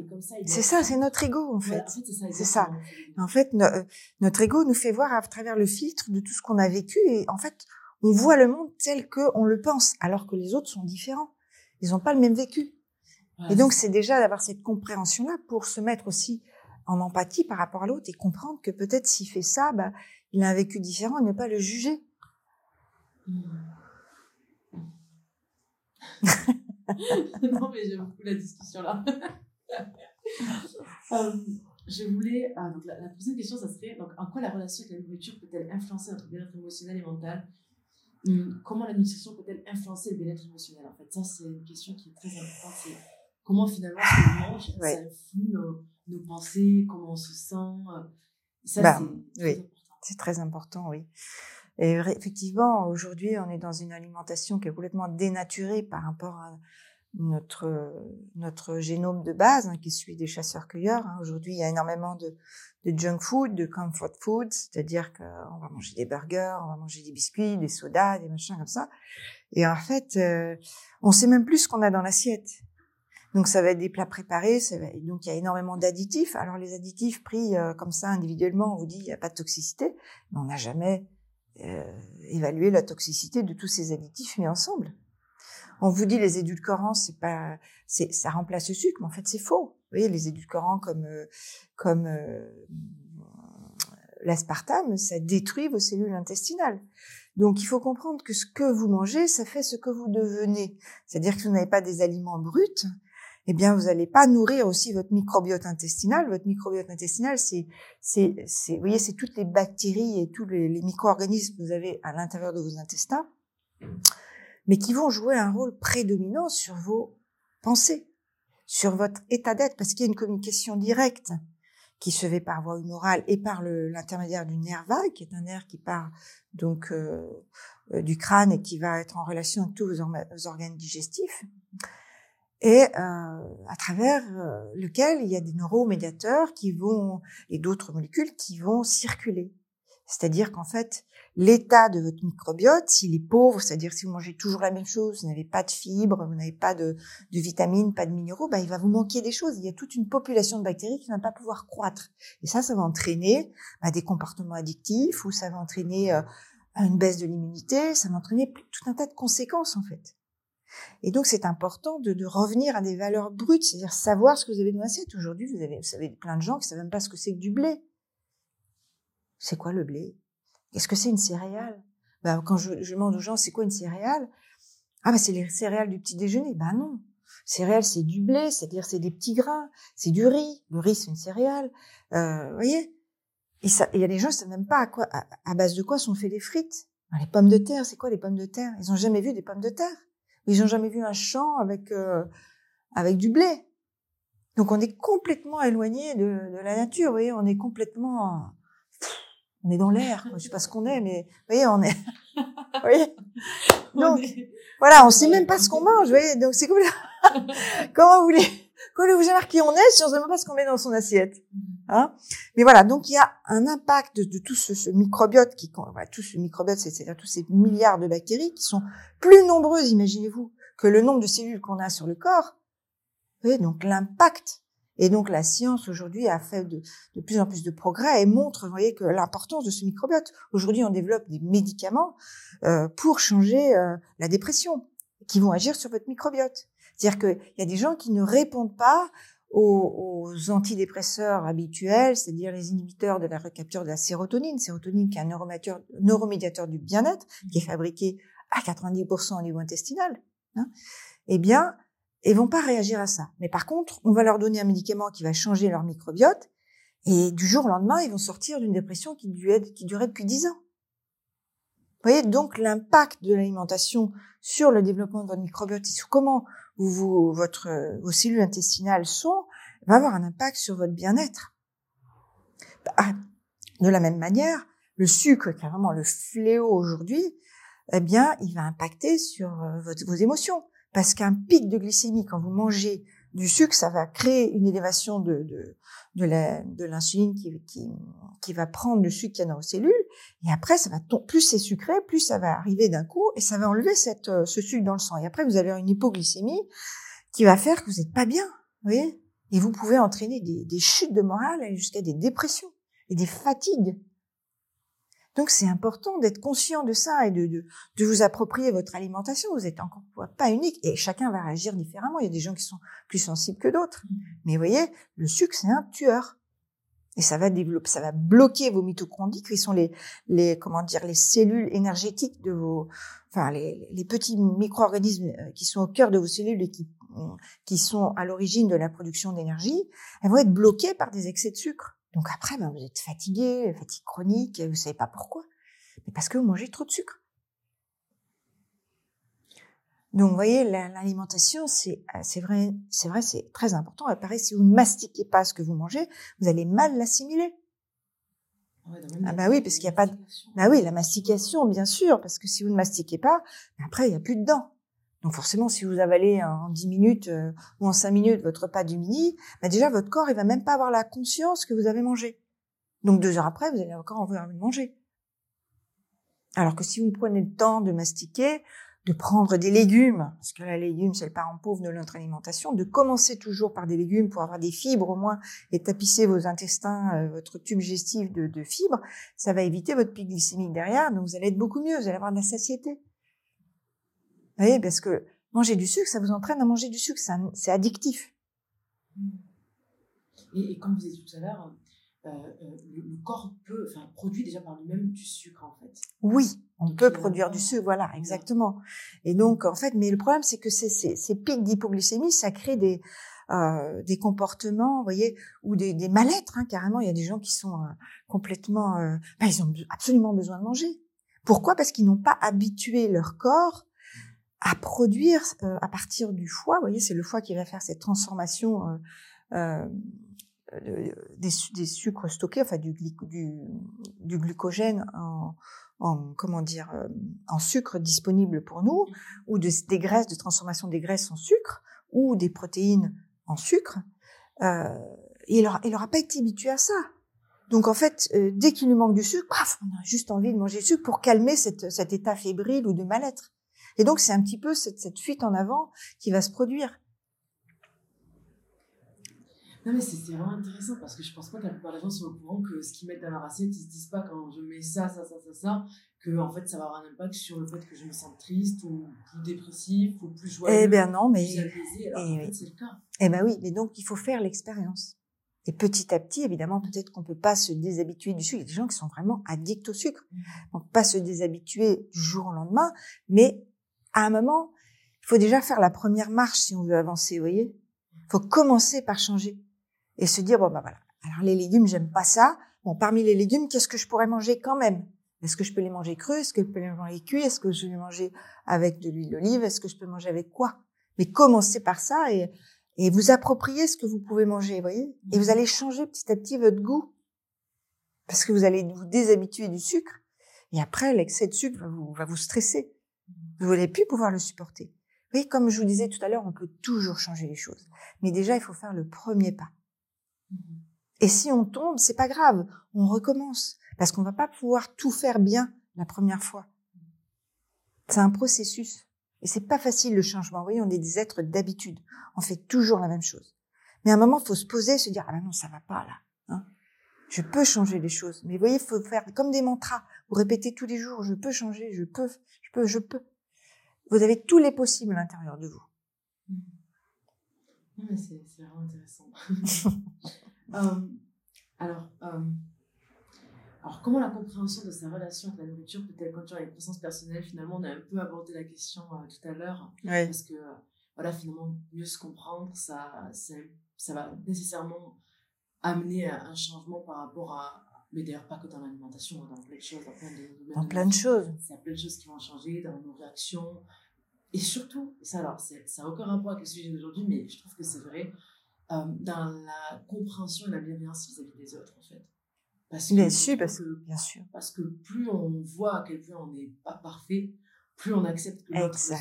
C'est ça, c'est notre ego en fait. c'est ça. En fait, euh, notre ego nous fait voir à travers le filtre de tout ce qu'on a vécu et en fait, on voit le monde tel que on le pense, alors que les autres sont différents. Ils n'ont pas le même vécu. et donc, c'est déjà d'avoir cette compréhension-là pour se mettre aussi en empathie par rapport à l'autre et comprendre que peut-être s'il fait ça, bah, il a un vécu différent et ne pas le juger. Mmh. non, mais j'aime beaucoup la discussion là. Euh, je voulais. Ah, donc la, la, prochaine question, ça serait donc, en quoi la relation avec la nourriture peut-elle influencer notre bien-être émotionnel et mental? Hum, Comment la nutrition peut-elle influencer le bien-être émotionnel En fait, ça, c'est une question qui est très importante. C'est comment finalement ce qu'on mange, ça influe nos, nos, pensées, comment on se sent. Ça, bah, oui, c'est très important, oui. Et effectivement, aujourd'hui, on est dans une alimentation qui est complètement dénaturée par rapport à notre notre génome de base, hein, qui suit des chasseurs-cueilleurs. Hein. Aujourd'hui, il y a énormément de, de junk food, de comfort food, c'est-à-dire qu'on va manger des burgers, on va manger des biscuits, des sodas, des machins comme ça. Et en fait, euh, on sait même plus ce qu'on a dans l'assiette. Donc ça va être des plats préparés, ça va... donc il y a énormément d'additifs. Alors les additifs pris euh, comme ça individuellement, on vous dit il n'y a pas de toxicité, mais on n'a jamais euh, évalué la toxicité de tous ces additifs mis ensemble. On vous dit les édulcorants, c'est pas, c'est, ça remplace le sucre, mais en fait c'est faux. Vous voyez, les édulcorants comme euh, comme euh, l'aspartame, ça détruit vos cellules intestinales. Donc il faut comprendre que ce que vous mangez, ça fait ce que vous devenez. C'est-à-dire que vous n'avez pas des aliments bruts, eh bien vous n'allez pas nourrir aussi votre microbiote intestinal. Votre microbiote intestinal, c'est, c'est, vous voyez, c'est toutes les bactéries et tous les, micro-organismes que vous avez à l'intérieur de vos intestins mais qui vont jouer un rôle prédominant sur vos pensées, sur votre état d'être, parce qu'il y a une communication directe qui se fait par voie orale et par l'intermédiaire du nerf vague, qui est un nerf qui part donc euh, euh, du crâne et qui va être en relation avec tous vos, organes digestifs, et euh, à travers lequel il y a des neuromédiateurs qui vont et d'autres molécules qui vont circuler. C'est-à-dire qu'en fait, l'état de votre microbiote, s'il est pauvre, c'est-à-dire si vous mangez toujours la même chose, vous n'avez pas de fibres, vous n'avez pas de, de, vitamines, pas de minéraux, bah, il va vous manquer des choses. Il y a toute une population de bactéries qui ne va pas pouvoir croître. Et ça, ça va entraîner bah, des comportements addictifs ou ça va entraîner euh, une baisse de l'immunité, ça va entraîner tout un tas de conséquences en fait. Et donc c'est important de, revenir à des valeurs brutes, c'est-à-dire savoir ce que vous avez dans l'assiette. Aujourd'hui, vous avez, vous savez plein de gens qui savent même pas ce que c'est que du blé. C'est quoi le blé? Qu'est-ce que c'est une céréale? Ben, Quand je, demande aux gens, c'est quoi une céréale? Ah ben c'est les céréales du petit déjeuner. Ben non. Céréales, c'est du blé, c'est-à-dire c'est des petits grains, c'est du riz. Le riz, c'est une céréale. Euh, vous voyez? Et il y a des gens qui savent même pas à quoi, à, base de quoi sont faites les frites. Les pommes de terre, c'est quoi les pommes de terre? Ils ont jamais vu des pommes de terre. Ils ont jamais vu un champ avec euh, avec du blé. Donc on est complètement éloigné de, de la nature. Vous voyez, on est complètement on est dans l'air. Je sais pas ce qu'on est, mais vous voyez, on est. vous voyez Donc voilà, on sait même pas ce qu'on mange. Vous voyez, donc c'est cool. Comment vous voulez Comment voulez-vous savoir qui on est si on sait même pas ce qu'on met dans son assiette Hein Mais voilà, donc il y a un impact de, tout ce, microbiote qui, voilà, tout ce microbiote, c'est-à-dire tous ces milliards de bactéries qui sont plus nombreuses, imaginez-vous, que le nombre de cellules qu'on a sur le corps. Vous voyez, donc l'impact et donc la science aujourd'hui a fait de, de, plus en plus de progrès et montre, vous voyez, que l'importance de ce microbiote. Aujourd'hui, on développe des médicaments euh, pour changer euh, la dépression, qui vont agir sur votre microbiote. C'est-à-dire qu'il y a des gens qui ne répondent pas aux, aux antidépresseurs habituels, c'est-à-dire les inhibiteurs de la recapture de la sérotonine, sérotonine qui est un neuromédiateur, neuromédiateur du bien-être, qui est fabriqué à 90% au niveau intestinal. Hein. Eh bien, et vont pas réagir à ça. Mais par contre, on va leur donner un médicament qui va changer leur microbiote et du jour au lendemain, ils vont sortir d'une dépression qui durait, qui durait depuis 10 ans. Vous voyez donc l'impact de l'alimentation sur le développement de votre microbiote et sur comment votre, vos cellules intestinales sont, va avoir un impact sur votre bien-être. Bah, de la même manière, le sucre, qui est vraiment le fléau aujourd'hui, eh bien, il va impacter sur euh, vos émotions. Parce qu'un pic de glycémie, quand vous mangez du sucre, ça va créer une élévation de, de, de l'insuline qui, qui, qui, va prendre le sucre qu'il y a dans vos cellules. Et après, ça va plus c'est sucré, plus ça va arriver d'un coup et ça va enlever euh, ce sucre dans le sang. Et après, vous avez une hypoglycémie qui va faire que vous n'êtes pas bien. Vous voyez? Et vous pouvez entraîner des, des chutes de morale jusqu'à des dépressions et des fatigues. Donc c'est important d'être conscient de ça et de, de, de, vous approprier votre alimentation. Vous êtes encore pas unique et chacun va réagir différemment. Il y a des gens qui sont plus sensibles que d'autres. Mm. Mais vous voyez, le sucre c'est un tueur. Et ça va développer, ça va bloquer vos mitochondries, qui sont les, les, comment dire, les cellules énergétiques de vos, enfin, les, les petits micro-organismes euh, qui sont au cœur de vos cellules et qui, qui sont à l'origine de la production d'énergie. Elles vont être bloquées par des excès de sucre. Donc après, ben, vous êtes fatigué, fatigue chronique, et vous savez pas pourquoi. Mais parce que vous mangez trop de sucre. Donc, vous voyez, l'alimentation, c'est, euh, c'est vrai, c'est vrai, c'est très important. Et pareil, si vous ne mastiquez pas ce que vous mangez, vous allez mal l'assimiler. ah bah oui, parce qu'il n'y a pas de... Bah oui, la mastication, bien sûr, parce que si vous ne mastiquez pas, après, il n'y a plus de dents. Donc forcément, si vous avalez en 10 minutes euh, ou en 5 minutes votre repas du midi, bah déjà, votre corps, il va même pas avoir la conscience que vous avez mangé. Donc deux heures après, vous allez encore envie de manger. Alors que si vous prenez le temps de mastiquer, de prendre des légumes, parce que la légume, c'est le parent pauvre de notre alimentation, de commencer toujours par des légumes pour avoir des fibres au moins et tapisser vos intestins, euh, votre tube digestif de, de, fibres, ça va éviter votre pic glycémique derrière, donc vous allez être beaucoup mieux, vous allez avoir de la satiété. Vous voyez, parce que manger du sucre, ça vous entraîne à manger du sucre, c'est addictif. Et, et comme vous avez dit tout à l'heure, euh, euh, le, corps peut, enfin, produit déjà par lui-même du sucre en fait. Oui, on peut produire du sucre, voilà, exactement. Et donc en fait, mais le problème c'est que ces, ces, ces pics d'hypoglycémie, ça crée des euh, des comportements, vous voyez, ou des, des mal-être hein, carrément. Il y a des gens qui sont euh, complètement, euh, ben, ils ont absolument besoin de manger. Pourquoi? Parce qu'ils n'ont pas habitué leur corps à produire à partir du foie. Vous voyez, c'est le foie qui va faire cette transformation euh, des, des, sucres stockés, enfin du, du, du glucogène en, en, comment dire euh, en sucre disponible pour nous, ou de, des graisses de transformation des graisses en sucre, ou des protéines en sucre. Euh, il n'aura a pas été habitué à ça. Donc en fait, euh, dès qu'il nous manque du sucre, paf, on a juste envie de manger du sucre pour calmer cette, cet état fébrile ou de mal-être. Et donc c'est un petit peu cette, cette fuite en avant qui va se produire. Non, mais c'est vraiment intéressant parce que je pense pas que la plupart des gens sont au courant que ce qu'ils mettent dans leur assiette, ils se disent pas quand je mets ça, ça, ça, ça, ça, que en fait ça va avoir un impact sur le fait que je me sens triste ou plus dépressif ou plus joyeux. Eh bien non, mais. Plus alors eh en fait, c'est le cas. Eh ben oui, mais donc il faut faire l'expérience. Et petit à petit, évidemment, peut-être qu'on peut pas se déshabituer du sucre. Il y a des gens qui sont vraiment addicts au sucre. Mmh. Donc pas se déshabituer du jour au lendemain, mais à un moment, il faut déjà faire la première marche si on veut avancer, vous voyez? Il faut commencer par changer et se dire bon bah voilà. Alors les légumes, j'aime pas ça. Bon, parmi les légumes, qu'est-ce que je pourrais manger quand même? Est-ce que je peux les manger crus? Est-ce que je peux les manger cuits? Est-ce que je peux les manger avec de l'huile d'olive? Est-ce que je peux manger avec quoi? Mais commencez par ça et, vous appropriez ce que vous pouvez manger, vous voyez? Et vous allez changer petit à petit votre goût. Parce que vous allez vous déshabituer du sucre. Et après, l'excès de sucre va vous, va vous stresser. Vous n'allez plus pouvoir le supporter. Vous voyez, comme je vous disais tout à l'heure, on peut toujours changer les choses. Mais déjà, il faut faire le premier pas. Et si on tombe, c'est pas grave, on recommence parce qu'on va pas pouvoir tout faire bien la première fois. C'est un processus et c'est pas facile le changement. Vous voyez, on est des êtres d'habitude, on fait toujours la même chose. Mais à un moment, faut se poser, se dire ah ben non, ça va pas là. Hein? je peux changer les choses. Mais vous voyez, faut faire comme des mantras. Vous répétez tous les jours, je peux changer, je peux, peux, je peux. Vous avez tous les possibles à l'intérieur de vous. C'est vraiment intéressant. Euh, alors, euh, alors, comment la compréhension de sa relation avec la nourriture peut-elle conduire à une croissance personnelle? Finalement, on a un peu abordé la question euh, tout à l'heure. Parce que, voilà, finalement, mieux se comprendre, ça, ça, ça va nécessairement amener à un changement par rapport à. Mais d'ailleurs, pas que dans l'alimentation, dans plein de choses, dans plein de Dans plein de choses. Il y a plein de choses qui vont changer dans nos réactions, et surtout, ça alors, ça n'a aucun rapport avec le sujet d'aujourd'hui, mais je trouve que c'est vrai, euh, dans la compréhension et la bienveillance vis-à-vis des autres, en fait. Parce que, bien sûr, parce que, bien sûr. Parce que plus on voit à quel point on n'est pas parfait, plus on accepte que l'autre soit.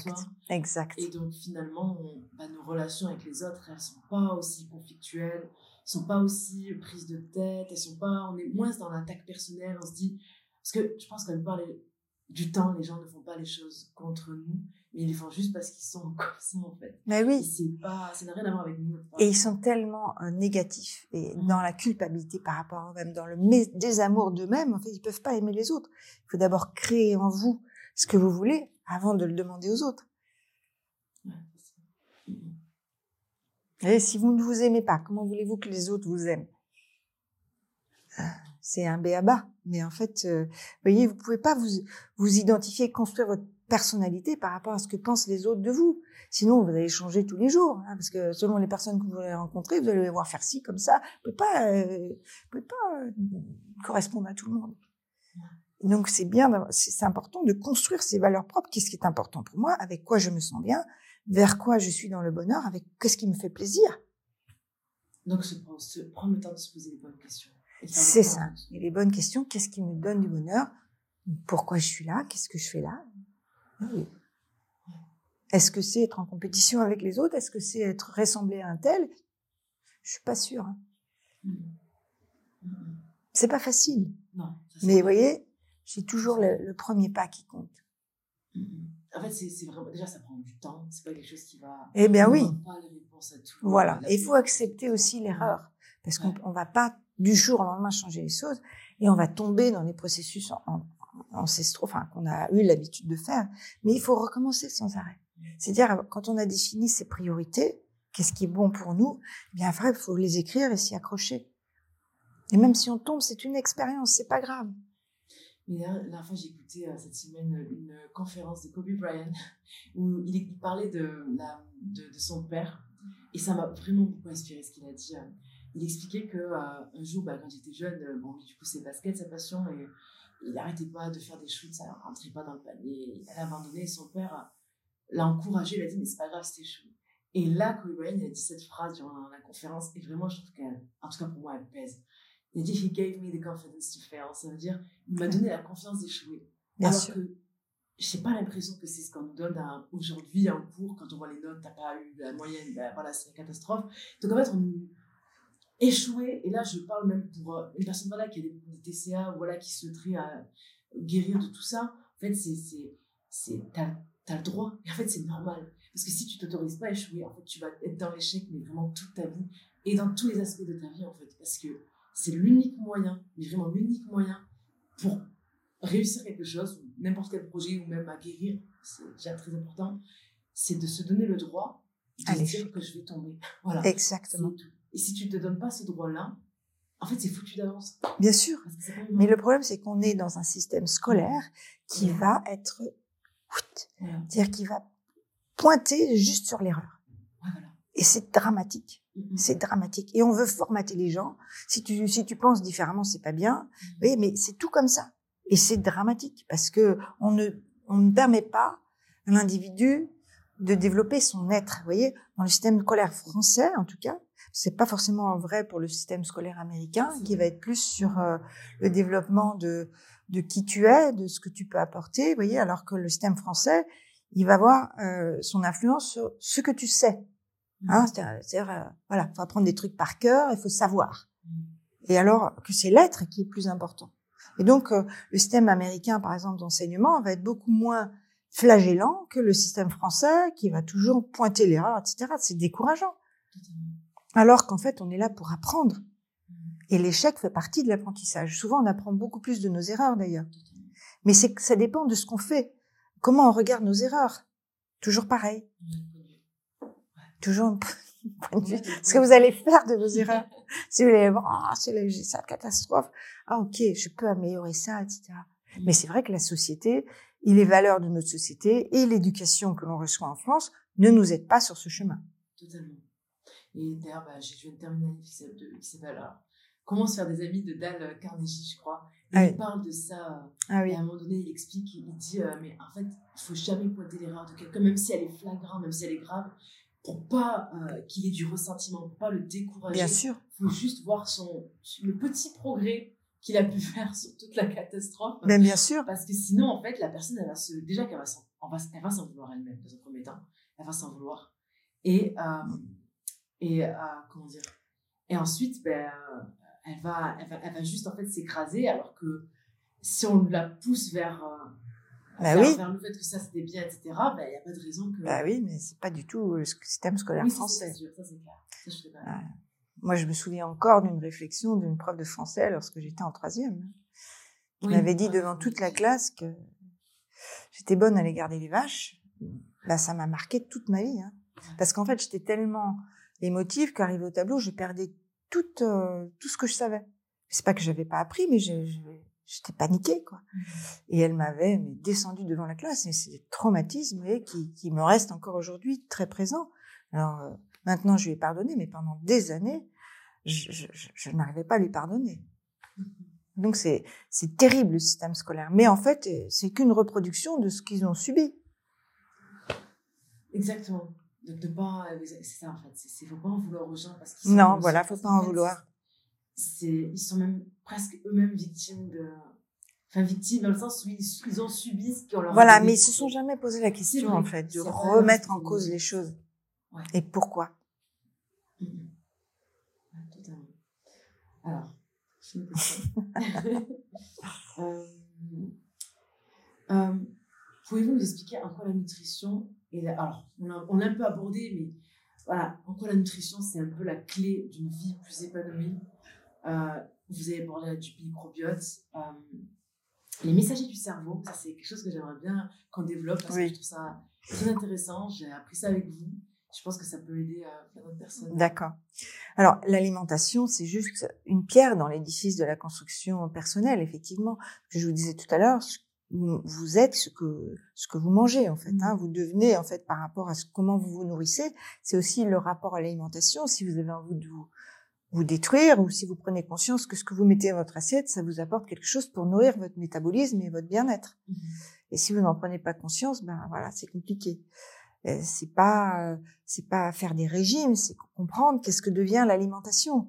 Exact. Et donc, finalement, bah, nos relations avec les autres, elles sont pas aussi conflictuelles, sont pas aussi prises de tête, elles sont pas, on est moins dans l'attaque personnelle, on se dit, parce que je pense qu'à la du temps, les gens ne font pas les choses contre nous, mais ils les font juste parce qu'ils sont comme ça en fait. Mais oui. C'est pas, ça n'a rien à voir avec nous. Et ils sont tellement euh, négatifs et dans la culpabilité par rapport à eux-mêmes, dans le désamour d'eux-mêmes. En fait, ils peuvent pas aimer les autres. Il faut d'abord créer en vous ce que vous voulez avant de le demander aux autres. Et si vous ne vous aimez pas, comment voulez-vous que les autres vous aiment? C'est un béaba. Mais en fait, euh, voyez, vous pouvez pas vous vous identifier, construire votre personnalité par rapport à ce que pensent les autres de vous. Sinon, vous allez changer tous les jours, hein, parce que selon les personnes que vous allez rencontrer, vous allez les voir faire ci comme ça. Vous pouvez pas, euh, vous pouvez pas euh, correspondre à tout le monde. Donc c'est bien, c'est important de construire ses valeurs propres. Qu'est-ce qui est important pour moi? Avec quoi je me sens bien? Vers quoi je suis dans le bonheur Avec qu'est-ce qui me fait plaisir Donc se, prendre le temps de se poser les bonnes questions. C'est ça. Et les bonnes questions, qu'est-ce qui me donne du bonheur? Pourquoi je suis là? Qu'est-ce que je fais là? Ah Est-ce que c'est être en compétition avec les autres? Est-ce que c'est être ressemblé à un tel? Je suis pas sûre. Hein. Mm. Mm. C'est pas facile. Non, Mais vous voyez, c'est toujours le, premier pas qui compte. En fait, c'est vraiment déjà ça prend du temps. C'est pas quelque chose qui va. Eh bien oui. Voilà. il faut accepter aussi l'erreur parce qu'on va pas du jour au lendemain changer les choses et on va tomber dans les processus ancestraux, enfin qu'on a eu l'habitude de faire. Mais il faut recommencer sans arrêt. C'est-à-dire quand on a défini ses priorités, qu'est-ce qui est bon pour nous, eh bien après il faut les écrire et s'y accrocher. Et même si on tombe, c'est une expérience, c'est pas grave. Mais la dernière fois, j'ai écouté euh, cette semaine une conférence de Kobe Bryant où il, parlait de, son père et ça m'a vraiment beaucoup inspiré ce qu'il a dit. Euh. Il expliquait que euh, un jour, bah, quand j'étais jeune, bon, du coup, c'est basket, sa passion, et il n'arrêtait pas de faire des shoots, ça ne rentrait pas dans le panier. Il a abandonné, son père l'a encouragé, il a dit, mais c'est pas grave, c'était chou. Et là, Kobe Bryant, a dit cette phrase durant la conférence, et vraiment, je trouve qu'elle, en tout cas pour moi, elle pèse. Il a dit, he gave me the confidence to fail. Ça veut dire, il m'a donné la confiance d'échouer. Alors sûr. que j'ai pas l'impression que c'est ce qu'on nous donne aujourd'hui en cours, quand on voit les notes, t'as pas eu la moyenne, ben voilà, c'est la catastrophe. Donc en fait, on échouer, et là je parle même pour euh, une personne voilà, qui a des, TCA, voilà, qui souhaiterait à guérir de tout ça, en fait, c'est, c'est, t'as, as le droit, et en fait, c'est normal. Parce que si tu t'autorises pas à échouer, en fait, tu vas être dans l'échec, mais vraiment toute ta vie, et dans tous les aspects de ta vie, en fait, parce que c'est l'unique moyen, mais vraiment l'unique moyen pour réussir quelque chose, n'importe quel projet ou même à guérir, c'est déjà très important, c'est de se donner le droit de dire que je vais tomber. Voilà. Exactement. Et si tu ne te donnes pas ce droit-là, en fait, c'est foutu d'avance. Bien sûr. Mais le problème, c'est qu'on est dans un système scolaire qui va être, c'est-à-dire qui va pointer juste sur l'erreur. Et c'est dramatique. Mmh c'est dramatique. Et on veut formater les gens. Si tu, si tu penses différemment, c'est pas bien. Mmh oui, mais c'est tout comme ça. Et c'est dramatique parce que on ne, on ne permet pas à l'individu de développer son être. Vous voyez, dans le système scolaire français, en tout cas, c'est pas forcément vrai pour le système scolaire américain, qui va être plus sur euh, le développement de, de qui tu es, de ce que tu peux apporter. Vous voyez, alors que le système français, il va avoir euh, son influence sur ce que tu sais. Hein, c'est-à-dire, euh, voilà, faut apprendre des trucs par cœur, il faut savoir. Et alors que c'est l'être qui est plus important. Et donc, euh, le système américain, par exemple, d'enseignement, va être beaucoup moins flagellant que le système français, qui va toujours pointer l'erreur, etc. C'est décourageant. Alors qu'en fait, on est là pour apprendre. Et l'échec fait partie de l'apprentissage. Souvent, on apprend beaucoup plus de nos erreurs, d'ailleurs. Mais c'est ça dépend de ce qu'on fait. Comment on regarde nos erreurs. Toujours pareil toujours ce que vous allez faire de vos erreurs. si vous allez voir, oh, c'est ça, catastrophe. Ah, ok, je peux améliorer ça, etc. Mm. Mais c'est vrai que la société et les valeurs de notre société et l'éducation que l'on reçoit en France ne nous aident pas sur ce chemin. Totalement. Et d'ailleurs, bah, je viens de terminer un qui s'appelle euh, Comment se faire des amis de Dale Carnegie, je crois. Et ah il parle de ça. Ah, oui. Et à un moment donné, il explique, il dit, euh, mais en fait, il faut jamais pointer l'erreur de quelqu'un, même si elle est flagrante, même si elle est grave pour pas euh, qu'il ait du ressentiment, pour pas le décourager. Bien sûr. Il faut juste voir son, le petit progrès qu'il a pu faire sur toute la catastrophe. Mais bien sûr. Parce que sinon, en fait, la personne, elle va se, déjà qu'elle va s'en, elle va s'en vouloir elle-même, dans un premier temps. Elle va s'en vouloir. Et, euh, et, euh, comment dire, et ensuite, ben, elle va, elle va, elle va juste, en fait, s'écraser, alors que si on la pousse vers, bah oui. vers le fait que ça c'était bien, etc., il bah, n'y a pas de raison que. Bah oui, mais c'est pas du tout le système scolaire français. Ça, c'est clair. Ça, je Moi, je me souviens encore d'une réflexion d'une prof de français lorsque j'étais en troisième. Elle m'avait dit devant toute la classe que j'étais bonne à aller garder les vaches. Là, ça m'a marqué toute ma vie. Hein. Parce qu'en fait, j'étais tellement émotive qu'arrivé au tableau, je perdais tout, euh, tout ce que je savais. C'est pas que j'avais pas appris, mais je, j'étais paniquée quoi. Et elle m'avait descendu devant la classe et c'est des traumatismes qui, qui me restent encore aujourd'hui très présents. Alors euh, maintenant je lui ai pardonné, mais pendant des années je, je, je n'arrivais pas à lui pardonner. Donc c'est c'est terrible le système scolaire. Mais en fait euh, c'est qu'une reproduction de ce qu'ils ont subi. Exactement. De, de pas, c'est ça en fait. C'est faut pas en vouloir aux gens parce qu'ils non, voilà, faut pas en vouloir. Ils sont même presque eux-mêmes victimes de. Enfin, victimes dans le sens où ils, ont subi ce qu'on leur Voilà, mais ils se sont jamais posé la question, en fait, de remettre en cause les choses. Et pourquoi? Mmh Totalement. Alors, je me euh, euh, Pouvez-vous nous expliquer en quoi la nutrition et alors on l'a un peu abordé, mais voilà, en quoi la nutrition c'est un peu la clé d'une vie plus épanouie? Euh, vous avez parlé du microbiote. Euh, les messagers du cerveau, ça c'est quelque chose que j'aimerais bien qu'on développe parce que je trouve ça très intéressant. J'ai appris ça avec vous. Je pense que ça peut aider à plein d'autres personnes. D'accord. Alors, l'alimentation, c'est juste une pierre dans l'édifice de la construction personnelle, effectivement. Je vous disais tout à l'heure, vous êtes ce que ce que vous mangez en fait. Hein. Mmh. Vous devenez en fait par rapport à ce, comment vous vous nourrissez. C'est aussi le rapport à l'alimentation. Si vous avez envie de vous vous détruire ou si vous prenez conscience que ce que vous mettez à votre assiette, ça vous apporte quelque chose pour nourrir votre métabolisme et votre bien-être. Mmh. Et si vous n'en prenez pas conscience, ben voilà, c'est compliqué. Euh, c'est pas c'est pas faire des régimes, c'est comprendre qu'est-ce que devient l'alimentation.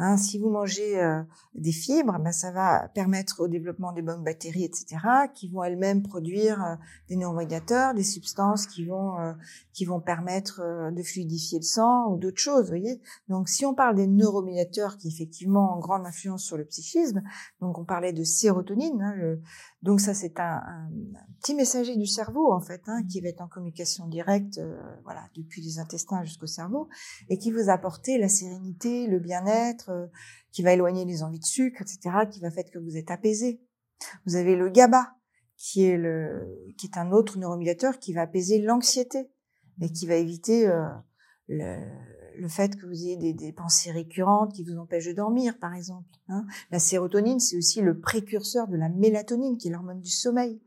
Hein, si vous mangez euh, des fibres, ben, ça va permettre au développement des bonnes bactéries, etc., qui vont elles-mêmes produire euh, des neuromédiateurs, des substances qui vont euh, qui vont permettre de fluidifier le sang ou d'autres choses. Voyez. Donc, si on parle des neuromédiateurs qui effectivement ont grande influence sur le psychisme, donc on parlait de sérotonine, hein, donc ça, c'est un, petit messager du cerveau en fait, hein, qui va être en communication directe, voilà, depuis les intestins jusqu'au cerveau, et qui vous apporter la sérénité, le bien-être, euh, qui va éloigner les envies de sucre, etc., qui va faire que vous êtes apaisé. Vous avez le GABA, qui est un autre neuromédiateur qui va apaiser l'anxiété et qui va éviter euh, le, fait que vous ayez des, pensées récurrentes qui vous empêchent de dormir, par exemple. Hein. La sérotonine, c'est aussi le précurseur de la mélatonine, qui est l'hormone du sommeil.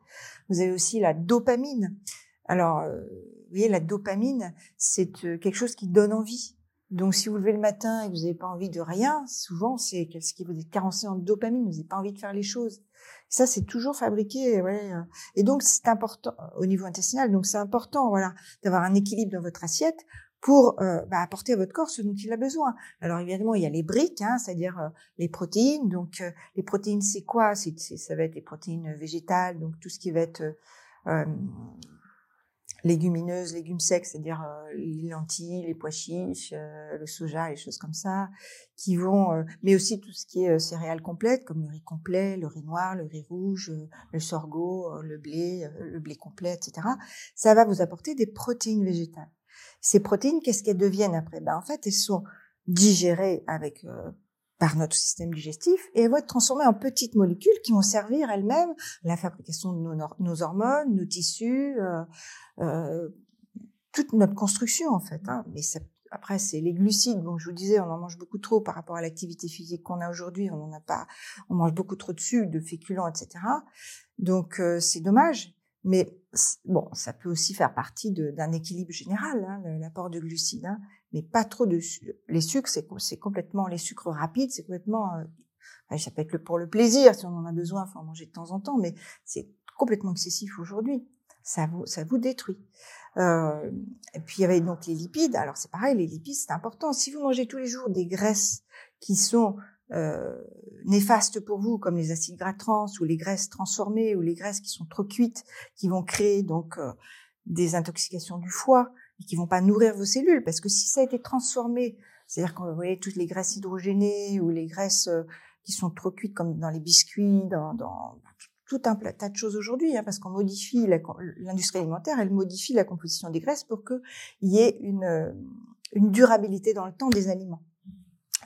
Vous avez aussi la dopamine. Alors, euh, vous voyez, la dopamine, c'est quelque chose qui donne envie. Donc, si vous levez le matin et que vous n'avez pas envie de rien, souvent, c'est ce qui vous est carencé en dopamine, vous n'avez pas envie de faire les choses. Ça, c'est toujours fabriqué. Ouais. Et donc, c'est important au niveau intestinal. Donc, c'est important, voilà, d'avoir un équilibre dans votre assiette pour euh, bah, apporter à votre corps ce dont il a besoin. Alors évidemment, il y a les briques, hein, c'est-à-dire euh, les protéines. Donc euh, les protéines, c'est quoi? C'est, Ça va être les protéines végétales, donc tout ce qui va être légumineuses, légumes secs, c'est-à-dire les lentilles, les pois chiches, le soja, les choses comme ça, qui vont, mais aussi tout ce qui est céréales complètes, comme le riz complet, le riz noir, le riz rouge, le sorgho, le blé, le blé complet, etc. Ça va vous apporter des protéines végétales. Ces protéines, qu'est-ce qu'elles deviennent après? Ben, En fait, elles sont digérées avec euh, par notre système digestif et elles vont être transformées en petites molécules qui vont servir elles-mêmes à la fabrication de nos, hormones, nos tissus, euh, euh, toute notre construction en fait. Hein. Mais après, c'est les glucides. Bon, je vous disais, on en mange beaucoup trop par rapport à l'activité physique qu'on a aujourd'hui. On en pas, on mange beaucoup trop de sucre, de féculents, etc. Donc, c'est dommage. Mais bon, ça peut aussi faire partie d'un équilibre général, hein, l'apport de glucides, hein, mais pas trop de les sucres, c'est complètement les sucres rapides, c'est complètement euh, ça peut être pour le plaisir si on en a besoin, faut en manger de temps en temps, mais c'est complètement excessif aujourd'hui. Ça vous ça vous détruit. Euh, et puis il y avait donc les lipides. Alors c'est pareil, les lipides c'est important. Si vous mangez tous les jours des graisses qui sont euh, néfastes pour vous, comme les acides gras trans ou les graisses transformées ou les graisses qui sont trop cuites, qui vont créer donc euh, des intoxications du foie et qui vont pas nourrir vos cellules, parce que si ça a été transformé, c'est-à-dire que vous voyez toutes les graisses hydrogénées ou les graisses euh, qui sont trop cuites, comme dans les biscuits, dans, tout un tas de choses aujourd'hui, hein, parce qu'on modifie l'industrie alimentaire, elle modifie la composition des graisses pour qu'il y ait une, une durabilité dans le temps des aliments.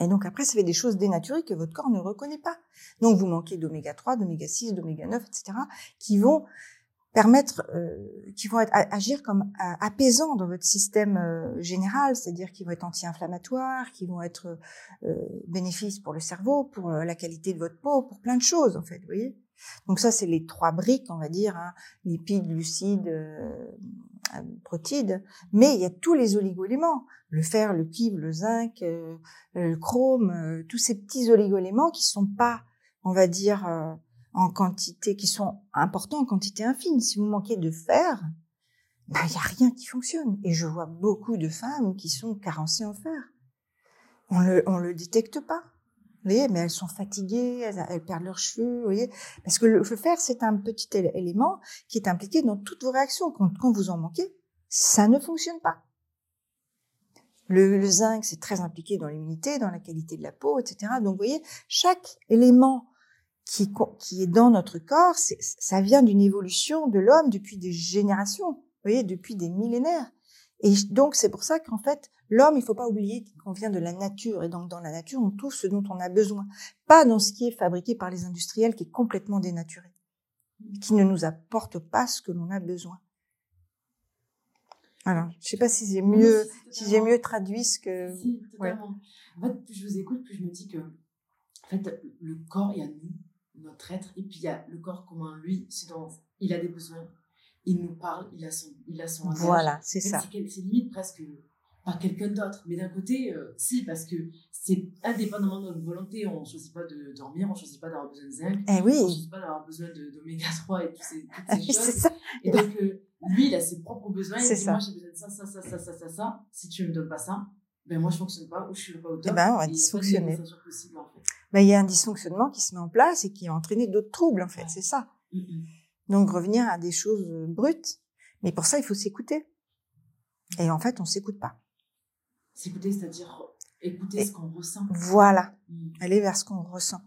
Et donc après, ça fait des choses dénaturées que votre corps ne reconnaît pas. Donc vous manquez d'oméga 3, d'oméga 6, d'oméga 9, etc., qui vont permettre, euh, qui vont être, agir comme euh, apaisants dans votre système euh, général, c'est-à-dire qui vont être anti-inflammatoires, qui vont être euh, bénéfices pour le cerveau, pour la qualité de votre peau, pour plein de choses en fait, vous voyez? Donc ça, c'est les trois briques, on va dire, hein, lipides, glucides, euh, protides. Mais il y a tous les oligoéléments, le fer, le cuivre, le zinc, euh, le chrome, euh, tous ces petits oligoéléments qui sont pas, on va dire, euh, en quantité, qui sont importants en quantité infime. Si vous manquez de fer, ben, il y a rien qui fonctionne. Et je vois beaucoup de femmes qui sont carencées en fer. On le, on le détecte pas. Vous voyez, mais elles sont fatiguées, elles, perdent leurs cheveux, vous voyez. Parce que le, fer, c'est un petit élément qui est impliqué dans toutes vos réactions. Quand, quand vous en manquez, ça ne fonctionne pas. Le, le zinc, c'est très impliqué dans l'immunité, dans la qualité de la peau, etc. Donc, vous voyez, chaque élément qui, qui est dans notre corps, ça vient d'une évolution de l'homme depuis des générations, vous voyez, depuis des millénaires. Et donc, c'est pour ça qu'en fait, l'homme, il faut pas oublier qu'on vient de la nature. Et donc, dans la nature, on trouve ce dont on a besoin. Pas dans ce qui est fabriqué par les industriels, qui est complètement dénaturé. Qui ne nous apporte pas ce que l'on a besoin. Alors, je sais pas si j'ai mieux, si j'ai mieux traduit ce que. Si, totalement. En fait, plus je vous écoute, plus je me dis que, en fait, le corps, il y a nous, notre être, et puis il y a le corps commun, lui, c'est dont il a des besoins. Il nous parle, il a son, il a son Voilà, c'est ça. C'est limite presque par quelqu'un d'autre. Mais d'un côté, euh, si, parce que c'est indépendamment de notre volonté. On ne choisit pas de dormir, on ne choisit pas d'avoir besoin de zinc, eh oui. on ne choisit pas d'avoir besoin d'oméga 3 et toutes ces, toutes ces choses. Ça. Et donc, euh, lui, il a ses propres besoins. Il dit, moi, j'ai besoin de ça, ça, ça, ça, ça, ça, ça. Si tu ne me donnes pas ça, ben moi, je ne fonctionne pas ou je ne suis pas au top. Eh ben, on va dysfonctionner. Ben, il y a un dysfonctionnement qui se met en place et qui va entraîner d'autres troubles, en fait. C'est ça. Mm, mm. Donc, revenir à des choses brutes. Mais pour ça, il faut s'écouter. Et en fait, on s'écoute pas. S'écouter, c'est-à-dire écouter ce qu'on ressent. Voilà. Mm. Aller vers ce qu'on ressent.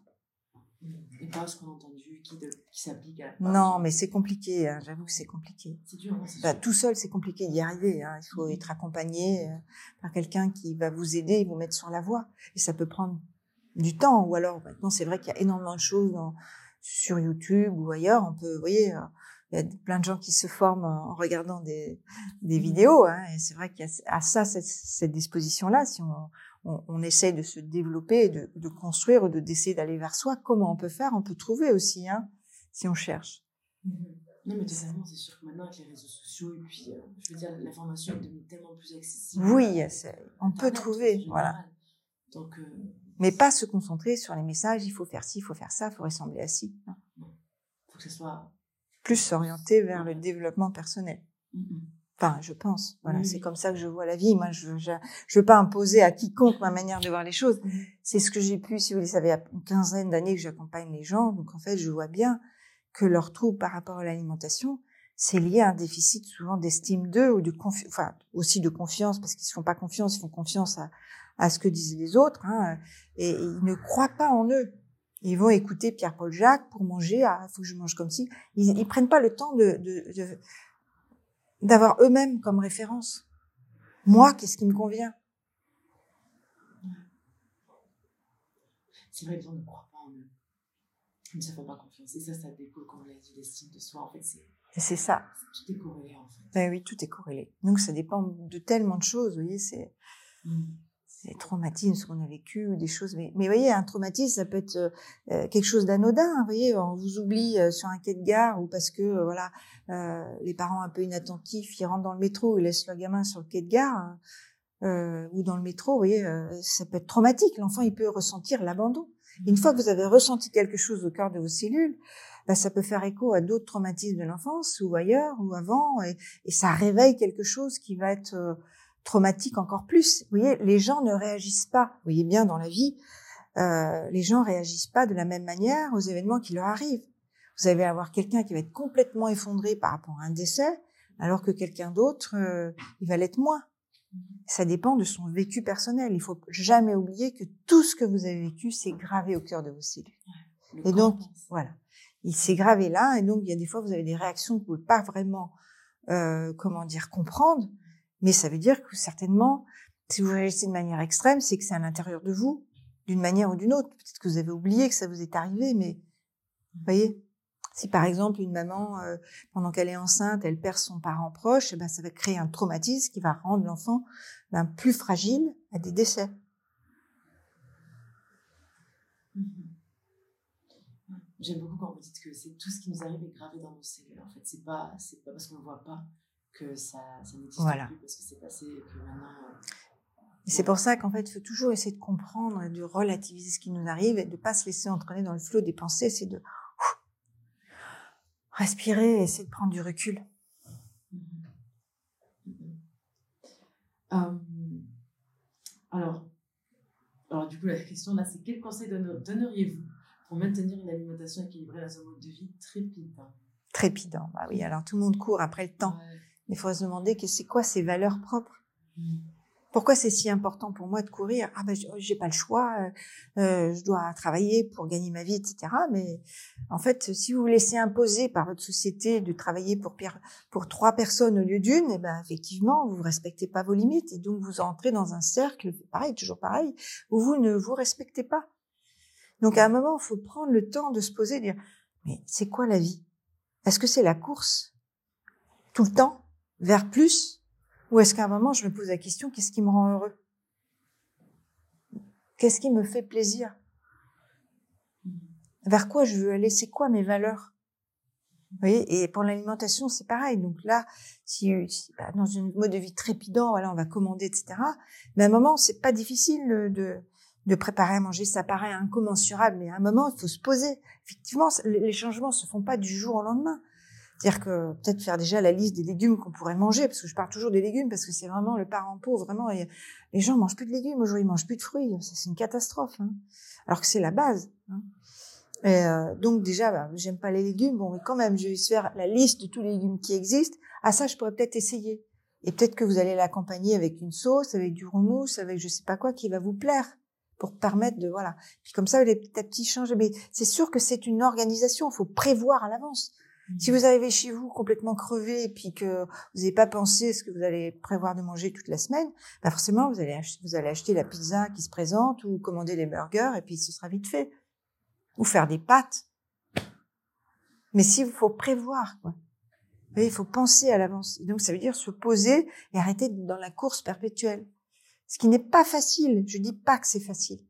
Et pas ce qu'on a entendu qui, qui s'applique à la Non, mais c'est compliqué. Hein. J'avoue que c'est compliqué. C'est dur. Hein, bah, tout seul, c'est compliqué d'y arriver. Hein. Il faut être accompagné euh, par quelqu'un qui va vous aider et vous mettre sur la voie. Et ça peut prendre du temps. Ou alors, maintenant, c'est vrai qu'il y a énormément de choses dans, sur YouTube ou ailleurs. On peut, vous voyez, euh, il y a plein de gens qui se forment en regardant des, des mmh. vidéos. Hein, et c'est vrai qu'il y a à ça cette, cette disposition-là. Si on, on, on, essaie de se développer, de, de construire, ou de d'essayer d'aller vers soi, comment on peut faire? On peut trouver aussi, hein, si on cherche. Mmh. Non, mais totalement, c'est sûr que maintenant, avec les réseaux sociaux, et puis, euh, je veux dire, l'information est devenue tellement plus accessible. Oui, on peut trouver, voilà. Donc, euh, mais pas se concentrer sur les messages, il faut faire ci, il faut faire ça, il faut ressembler à ci. Il faut que ce soit plus s'orienter vers le développement personnel. Enfin, je pense. Voilà, c'est comme ça que je vois la vie. Moi, je, je, je veux pas imposer à quiconque ma manière de voir les choses. C'est ce que j'ai pu, si vous voulez, ça fait une quinzaine d'années que j'accompagne les gens. Donc, en fait, je vois bien que leur trouble par rapport à l'alimentation, c'est lié à un déficit souvent d'estime d'eux ou de confiance, enfin, aussi de confiance parce qu'ils ne font pas confiance, ils font confiance à, à ce que disent les autres, hein, et ils ne croient pas en eux. Ils vont écouter Pierre-Paul Jacques pour manger. Ah, faut que je mange comme si. Ils, ils prennent pas le temps de, de, d'avoir eux-mêmes comme référence. Moi, qu'est-ce qui me convient? C'est vrai, ne croient pas en eux. Ils ne se font pas confiance. Et ça, ça découle, comme on l'a dit, l'estime de soi. En fait, c'est. C'est ça. Tout est corrélé, en fait. Ben oui, tout est corrélé. Donc, ça dépend de tellement de choses, vous voyez, c'est. Mm des traumatismes, ce qu'on a vécu, des choses. Mais, mais vous voyez, un traumatisme, ça peut être euh, euh, quelque chose d'anodin. Vous voyez, on vous oublie euh, sur un quai de gare ou parce que voilà, les parents un peu inattentifs, ils rentrent dans le métro, ils laissent le gamin sur le quai de gare ou dans le métro. Vous voyez, ça peut être traumatique. L'enfant, il peut ressentir l'abandon. Une fois que vous avez ressenti quelque chose au cœur de vos cellules, bah, ça peut faire écho à d'autres traumatismes de l'enfance ou ailleurs ou avant, et, et, ça réveille quelque chose qui va être traumatique encore plus. Vous voyez, les gens ne réagissent pas. Vous voyez bien dans la vie, euh, les gens réagissent pas de la même manière aux événements qui leur arrivent. Vous allez avoir quelqu'un qui va être complètement effondré par rapport à un décès, alors que quelqu'un d'autre, euh, il va l'être moins. Ça dépend de son vécu personnel. Il faut jamais oublier que tout ce que vous avez vécu, c'est gravé au cœur de vos cellules. Et donc, voilà. Il s'est gravé là, et donc il y a des fois, vous avez des réactions que vous pouvez pas vraiment, euh, comment dire, comprendre, mais ça veut dire que certainement, si vous réagissez de manière extrême, c'est que c'est à l'intérieur de vous, d'une manière ou d'une autre. Peut-être que vous avez oublié que ça vous est arrivé, mais vous voyez, si par exemple une maman, euh, pendant qu'elle est enceinte, elle perd son parent proche, eh ben, ça va créer un traumatisme qui va rendre l'enfant ben, plus fragile à des décès. Mm-hmm. J'aime beaucoup quand vous dites que c'est tout ce qui nous arrive est gravé dans nos cellules. En fait, c'est pas, c'est pas parce qu'on ne voit pas que ça, ça n'existe plus parce que c'est passé et que maintenant. Euh, c'est pour ça qu'en fait, il faut toujours essayer de comprendre et de relativiser ce qui nous arrive et de ne pas se laisser entraîner dans le flot des pensées. C'est de respirer et essayer de prendre du recul. Euh, alors, alors, du coup, la question là, c'est quel conseil donneriez-vous pour maintenir une alimentation équilibrée dans un mode de vie trépidant Trépidant, bah oui. Alors tout le monde court après le temps. Il faut se demander que c'est quoi ses valeurs propres? Mmh. Pourquoi c'est si important pour moi de courir? Ah ben j'ai pas le choix, euh, euh, je dois travailler pour gagner ma vie, etc. Mais en fait, si vous vous laissez imposer par votre société de travailler pour pour trois personnes au lieu d'une, eh ben effectivement vous respectez pas vos limites et donc vous entrez dans un cercle, pareil, toujours pareil, où vous ne vous respectez pas. Donc à un moment, il faut prendre le temps de se poser, et dire mais c'est quoi la vie? Est-ce que c'est la course? Tout le temps? Vers plus? Ou est-ce qu'à un moment, je me pose la question, qu'est-ce qui me rend heureux? Qu'est-ce qui me fait plaisir? Vers quoi je veux aller? C'est quoi mes valeurs? Vous voyez? Et pour l'alimentation, c'est pareil. Donc là, si, bah, dans une mode de vie trépidant, voilà, on va commander, etc. Mais à un moment, c'est pas difficile de, de préparer à manger. Ça paraît incommensurable, mais à un moment, il faut se poser. Effectivement, les changements se font pas du jour au lendemain. C'est-à-dire que peut-être faire déjà la liste des légumes qu'on pourrait manger, parce que je parle toujours des légumes, parce que c'est vraiment le parent pauvre. Vraiment, les gens mangent plus de légumes aujourd'hui, ils mangent plus de fruits. C'est une catastrophe. Hein. Alors que c'est la base. Hein. Et euh, donc déjà, bah, j'aime pas les légumes. Bon, mais quand même, je vais faire la liste de tous les légumes qui existent. À ça, je pourrais peut-être essayer. Et peut-être que vous allez l'accompagner avec une sauce, avec du remousse, avec je sais pas quoi, qui va vous plaire pour permettre de voilà. Puis comme ça, les petit à petit changer. Mais c'est sûr que c'est une organisation. Il faut prévoir à l'avance. Si vous arrivez chez vous complètement crevé et puis que vous n'avez pas pensé ce que vous allez prévoir de manger toute la semaine, bah forcément vous allez acheter, vous allez acheter la pizza qui se présente ou commander les burgers et puis ce sera vite fait. Ou faire des pâtes. Mais si il faut prévoir, quoi. il faut penser à l'avance. Donc ça veut dire se poser et arrêter dans la course perpétuelle. Ce qui n'est pas facile. Je dis pas que c'est facile.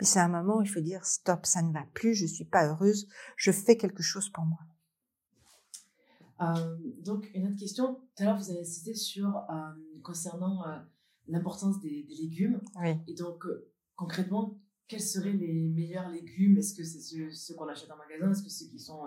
Mais c'est un moment où il faut dire stop, ça ne va plus, je suis pas heureuse, je fais quelque chose pour moi. Euh, donc, une autre question. Tout à l'heure, vous avez cité sur euh, concernant euh, l'importance des, légumes. Oui. Et donc, concrètement, quels seraient les meilleurs légumes? Est-ce que c'est ceux, qu'on achète en magasin? Est-ce que ceux qui sont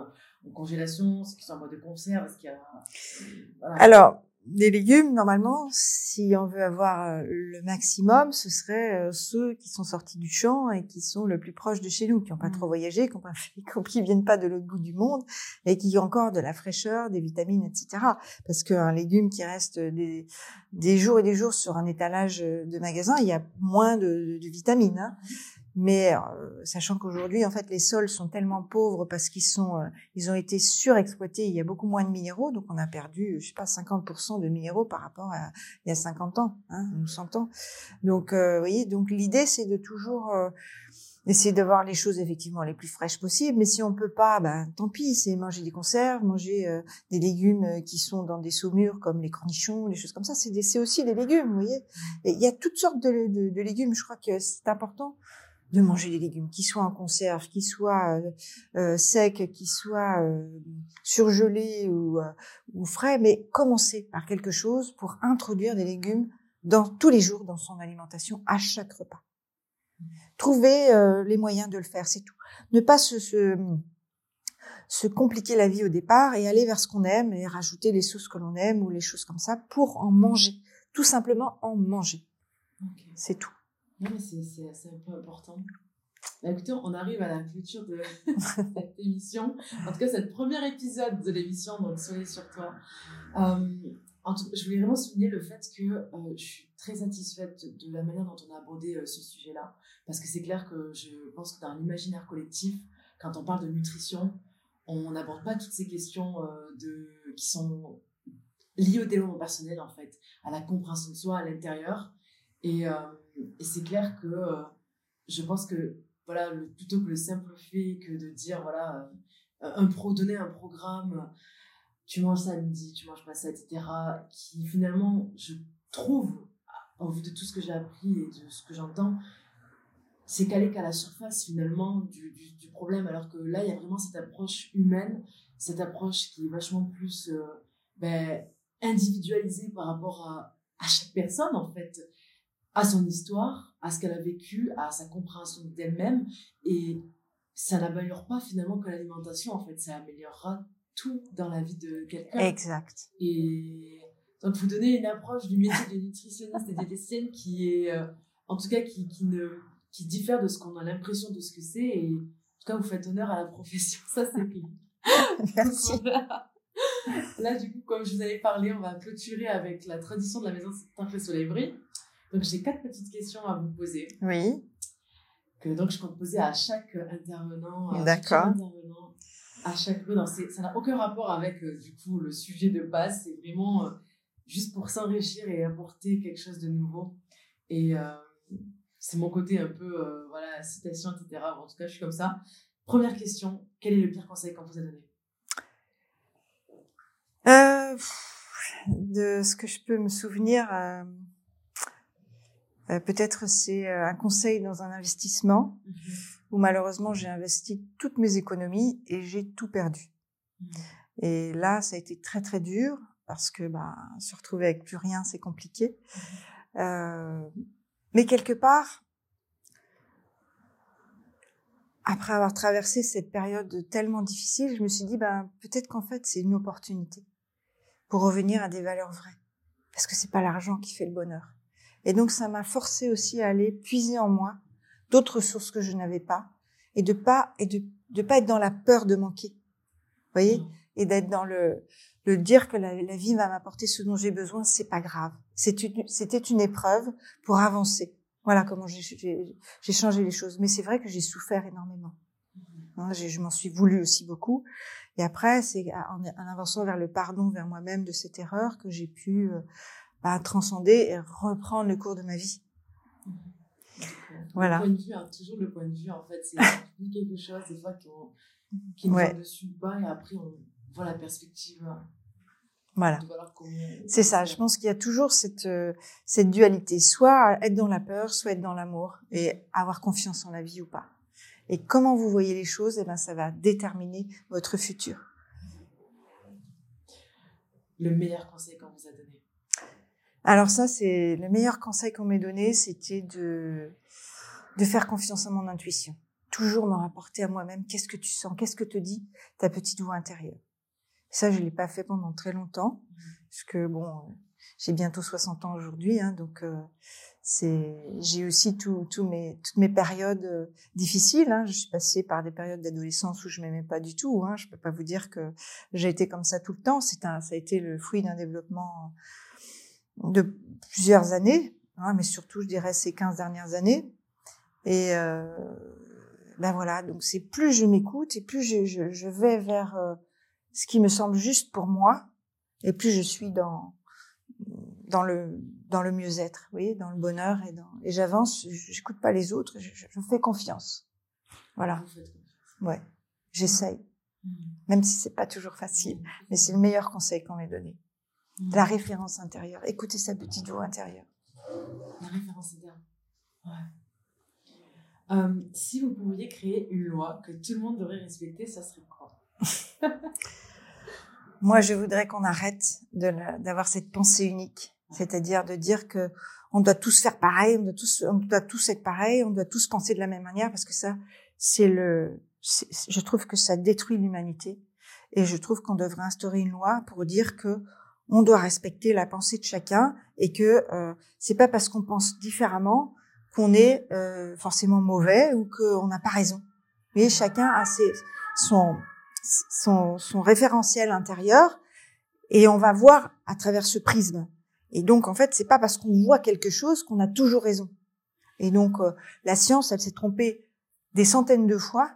en congélation? Ceux qui sont en mode de conserve? Est-ce qu'il y a... Alors, les légumes, normalement, si on veut avoir euh, le maximum, ce serait euh, ceux qui sont sortis du champ et qui sont le plus proches de chez nous, qui n'ont pas trop mmh. voyagé, qui qui viennent pas de l'autre bout du monde et qui ont encore de la fraîcheur, des vitamines, etc. Parce qu'un légume qui reste des, des jours et des jours sur un étalage de magasin, il y a moins de, de vitamines. Hein. Mais euh, sachant qu'aujourd'hui, en fait, les sols sont tellement pauvres parce qu'ils sont, euh, ils ont été surexploités. Il y a beaucoup moins de minéraux, donc on a perdu, je sais pas, 50% de minéraux par rapport à il y a 50 ans, hein, ou 100 ans. Donc, euh, vous voyez, donc l'idée, c'est de toujours essayer de voir les choses effectivement les plus fraîches possibles. Mais si on peut pas, ben tant pis, c'est manger des conserves, manger des légumes qui sont dans des saumures comme les cornichons, des choses comme ça. C'est aussi des légumes, vous voyez. Il y a toutes sortes de, de, de légumes. Je crois que c'est important de manger des légumes, qui soient en conserve, qui soient euh, euh secs, qui soient euh, surgelés ou, euh, ou frais, mais commencer par quelque chose pour introduire des légumes dans tous les jours dans son alimentation à chaque repas. Trouver les moyens de le faire, c'est tout. Ne pas se, se, se compliquer la vie au départ et aller vers ce qu'on aime et rajouter les sauces que l'on aime ou les choses comme ça pour en manger. Tout simplement en manger. C'est tout. Non, mais c'est un peu important. Bah, écoutez, on arrive à la clôture de cette émission. En tout cas, c'est le premier épisode de l'émission, donc soyez sur toi. Euh, en tout, je voulais vraiment souligner le fait que euh, je suis très satisfaite de la manière dont on a abordé euh, ce sujet-là. Parce que c'est clair que je pense que dans l'imaginaire collectif, quand on parle de nutrition, on n'aborde pas toutes ces questions de, qui sont liées au développement personnel, en fait, à la compréhension de soi à l'intérieur. Et, et c'est clair que euh, je pense que voilà, plutôt que le simple fait que de dire voilà, euh, un pro, donner un programme, tu manges ça à midi, tu manges pas ça, etc., qui finalement, je trouve, au vu de tout ce que j'ai appris et de ce que j'entends, c'est qu'aller qu'à la surface finalement du, du, problème, alors que là, il y a vraiment cette approche humaine, cette approche qui est vachement plus ben, individualisée par rapport à, à chaque personne en fait à son histoire, à ce qu'elle a vécu, à sa compréhension d'elle-même. Et ça n'améliore pas finalement que l'alimentation, en fait, ça améliorera tout dans la vie de quelqu'un. Exact. Et donc, vous donnez une approche du métier de nutritionniste et diététicienne qui est, euh, en tout cas, qui, qui, ne, qui diffère de ce qu'on a l'impression de ce que c'est. Et en tout cas, vous faites honneur à la profession. Ça, c'est bien. Merci. Là, du coup, comme je vous avais parlé, on va clôturer avec la tradition de la maison Saint Soleil Brille. Donc, j'ai quatre petites questions à vous poser. Oui. Que donc, je compte poser à chaque intervenant. D'accord. À chaque fois, ça n'a aucun rapport avec euh, du coup le sujet de base. C'est vraiment euh, juste pour s'enrichir et apporter quelque chose de nouveau. Et euh, c'est mon côté un peu, voilà, citation, etc. En tout cas, je suis comme ça. Première question, quel est le pire conseil qu'on vous a donné? De ce que je peux me souvenir, euh, peut-être c'est euh, un conseil dans un investissement mhm. où malheureusement j'ai investi toutes mes économies et j'ai tout perdu. Mhm. Et là, ça a été très très dur parce que bah, se retrouver avec plus rien, c'est compliqué. Mhm. Euh, mais quelque part, après avoir traversé cette période tellement difficile, je me suis dit, bah, peut-être qu'en fait, c'est une opportunité pour revenir à des valeurs vraies. Parce que c'est pas l'argent qui fait le bonheur. Et donc ça m'a forcé aussi à aller puiser en moi d'autres ressources que je n'avais pas et de pas et de de pas être dans la peur de manquer. Vous voyez? Mmh. Et d'être dans le le dire que la, la vie va m'apporter ce dont j'ai besoin, c'est pas grave. C'était une, une épreuve pour avancer. Voilà comment j'ai, j'ai, changé les choses. Mais c'est vrai que j'ai souffert énormément. Hein, je m'en suis voulu aussi beaucoup. Et après, c'est en, en, avançant vers le pardon, vers moi-même de cette erreur que j'ai pu euh, à transcender et reprendre le cours de ma vie. Voilà. Le point de vue, hein, toujours le point de vue, en fait, c'est quelque chose, des fois, qui nous ouais. dessus pas, et après, on voit la perspective. Hein. Voilà. C'est ça. Je pense qu'il y a toujours cette, euh, cette dualité. Soit être dans la peur, soit être dans l'amour et avoir confiance en la vie ou pas. Et comment vous voyez les choses, eh ben, ça va déterminer votre futur. Le meilleur conseil qu'on vous a donné alors ça, c'est le meilleur conseil qu'on m'ait donné, c'était de de faire confiance à mon intuition. Toujours me rapporter à moi-même. Qu'est-ce que tu sens Qu'est-ce que te dit ta petite voix intérieure Ça, je l'ai pas fait pendant très longtemps, parce que bon, j'ai bientôt 60 ans aujourd'hui, hein, donc euh, c'est j'ai aussi tout, mes, toutes mes périodes euh, difficiles. Hein. Je suis passée par des périodes d'adolescence où je m'aimais pas du tout. Hein. Je peux pas vous dire que j'ai été comme ça tout le temps. C'est un, ça a été le fruit d'un développement de plusieurs années, hein, mais surtout, je dirais, ces 15 dernières années. Et euh, ben voilà, donc c'est plus je m'écoute et plus je, je, je vais vers euh, ce qui me semble juste pour moi, et plus je suis dans dans le dans le mieux-être, oui, dans le bonheur et dans et j'avance. J'écoute pas les autres, je, je, fais confiance. Voilà. Ouais, j'essaye, mmh. même si c'est pas toujours facile, mais c'est le meilleur conseil qu'on m'ait donné. La référence intérieure. Écoutez sa petite voix intérieure. La référence intérieure. Ouais. Euh, si vous pouviez créer une loi que tout le monde devrait respecter, ça serait quoi? Moi, je voudrais qu'on arrête d'avoir cette pensée unique, c'est-à-dire de dire que on doit tous faire pareil, on doit tous, on doit tous être pareil, on doit tous penser de la même manière, parce que ça, c'est le, je trouve que ça détruit l'humanité, et je trouve qu'on devrait instaurer une loi pour dire que on doit respecter la pensée de chacun et que euh, c'est pas parce qu'on pense différemment qu'on est euh, forcément mauvais ou qu'on n'a pas raison. Mais chacun a ses, son, son, son référentiel intérieur et on va voir à travers ce prisme. Et donc en fait, c'est pas parce qu'on voit quelque chose qu'on a toujours raison. Et donc euh, la science, elle s'est trompée des centaines de fois.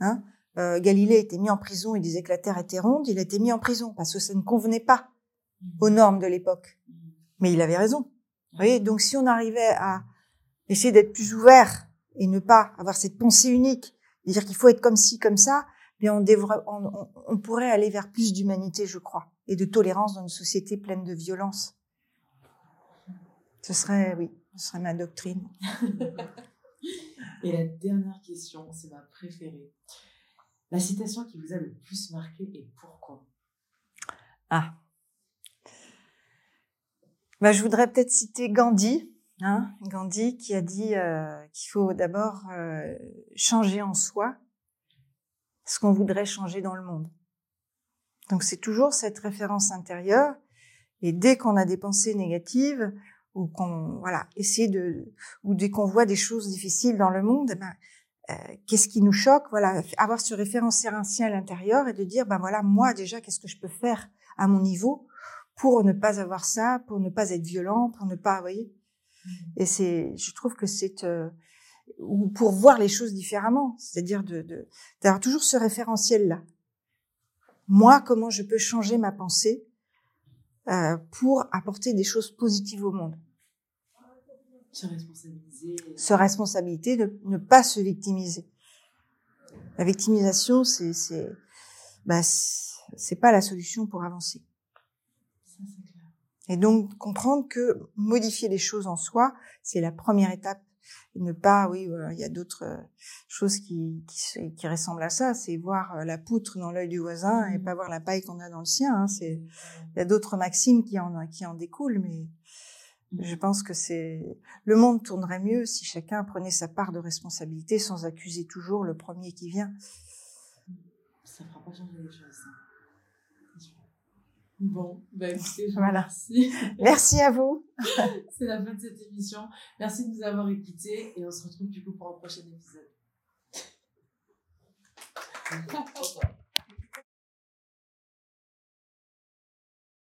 Hein. Euh, Galilée a été mis en prison, il disait que la Terre était ronde, il a été mis en prison parce que ça ne convenait pas aux normes de l'époque. Mais il avait raison. Vous voyez, donc si on arrivait à essayer d'être plus ouvert et ne pas avoir cette pensée unique, dire qu'il faut être comme ci, comme ça, bien on, on, on pourrait aller vers plus d'humanité, je crois, et de tolérance dans une société pleine de violence. Ce serait, oui, ce serait ma doctrine. et la dernière question, c'est ma préférée. La citation qui vous a le plus marqué et pourquoi? Ah, bah, je voudrais peut-être citer Gandhi, hein, Gandhi qui a dit euh, qu'il faut d'abord euh, changer en soi ce qu'on voudrait changer dans le monde. Donc c'est toujours cette référence intérieure. Et dès qu'on a des pensées négatives ou qu'on voilà essayer de ou dès qu'on voit des choses difficiles dans le monde, eh ben, euh, qu'est-ce qui nous choque? Voilà, avoir ce référentiel à l'intérieur et de dire ben voilà moi déjà qu'est-ce que je peux faire à mon niveau pour ne pas avoir ça, pour ne pas être violent, pour ne pas, vous voyez. Mmh. Et c'est, je trouve que c'est euh, ou pour voir les choses différemment, c'est-à-dire de d'avoir toujours ce référentiel là. Moi, comment je peux changer ma pensée euh, pour apporter des choses positives au monde? Se responsabiliser. Se responsabilité de ne pas se victimiser. La victimisation, c'est c'est bah, c'est pas la solution pour avancer. Et donc comprendre que modifier les choses en soi, c'est la première étape ne pas, oui, il y a d'autres euh, choses qui, qui, qui, ressemblent à ça. C'est voir euh, la poutre dans l'œil du voisin et mmh. pas voir la paille qu'on a dans le sien. Hein. C'est, il y a d'autres maximes qui en, qui en découlent, mais je mmh. pense que c'est le monde tournerait mieux si chacun prenait sa part de responsabilité sans accuser toujours le premier qui vient. Ça fera pas changer les choses. Bon, ben écoutez, je voilà. merci. Merci à vous. C'est la fin de cette émission. Merci de nous avoir écoutés et on se retrouve du coup pour un prochain épisode.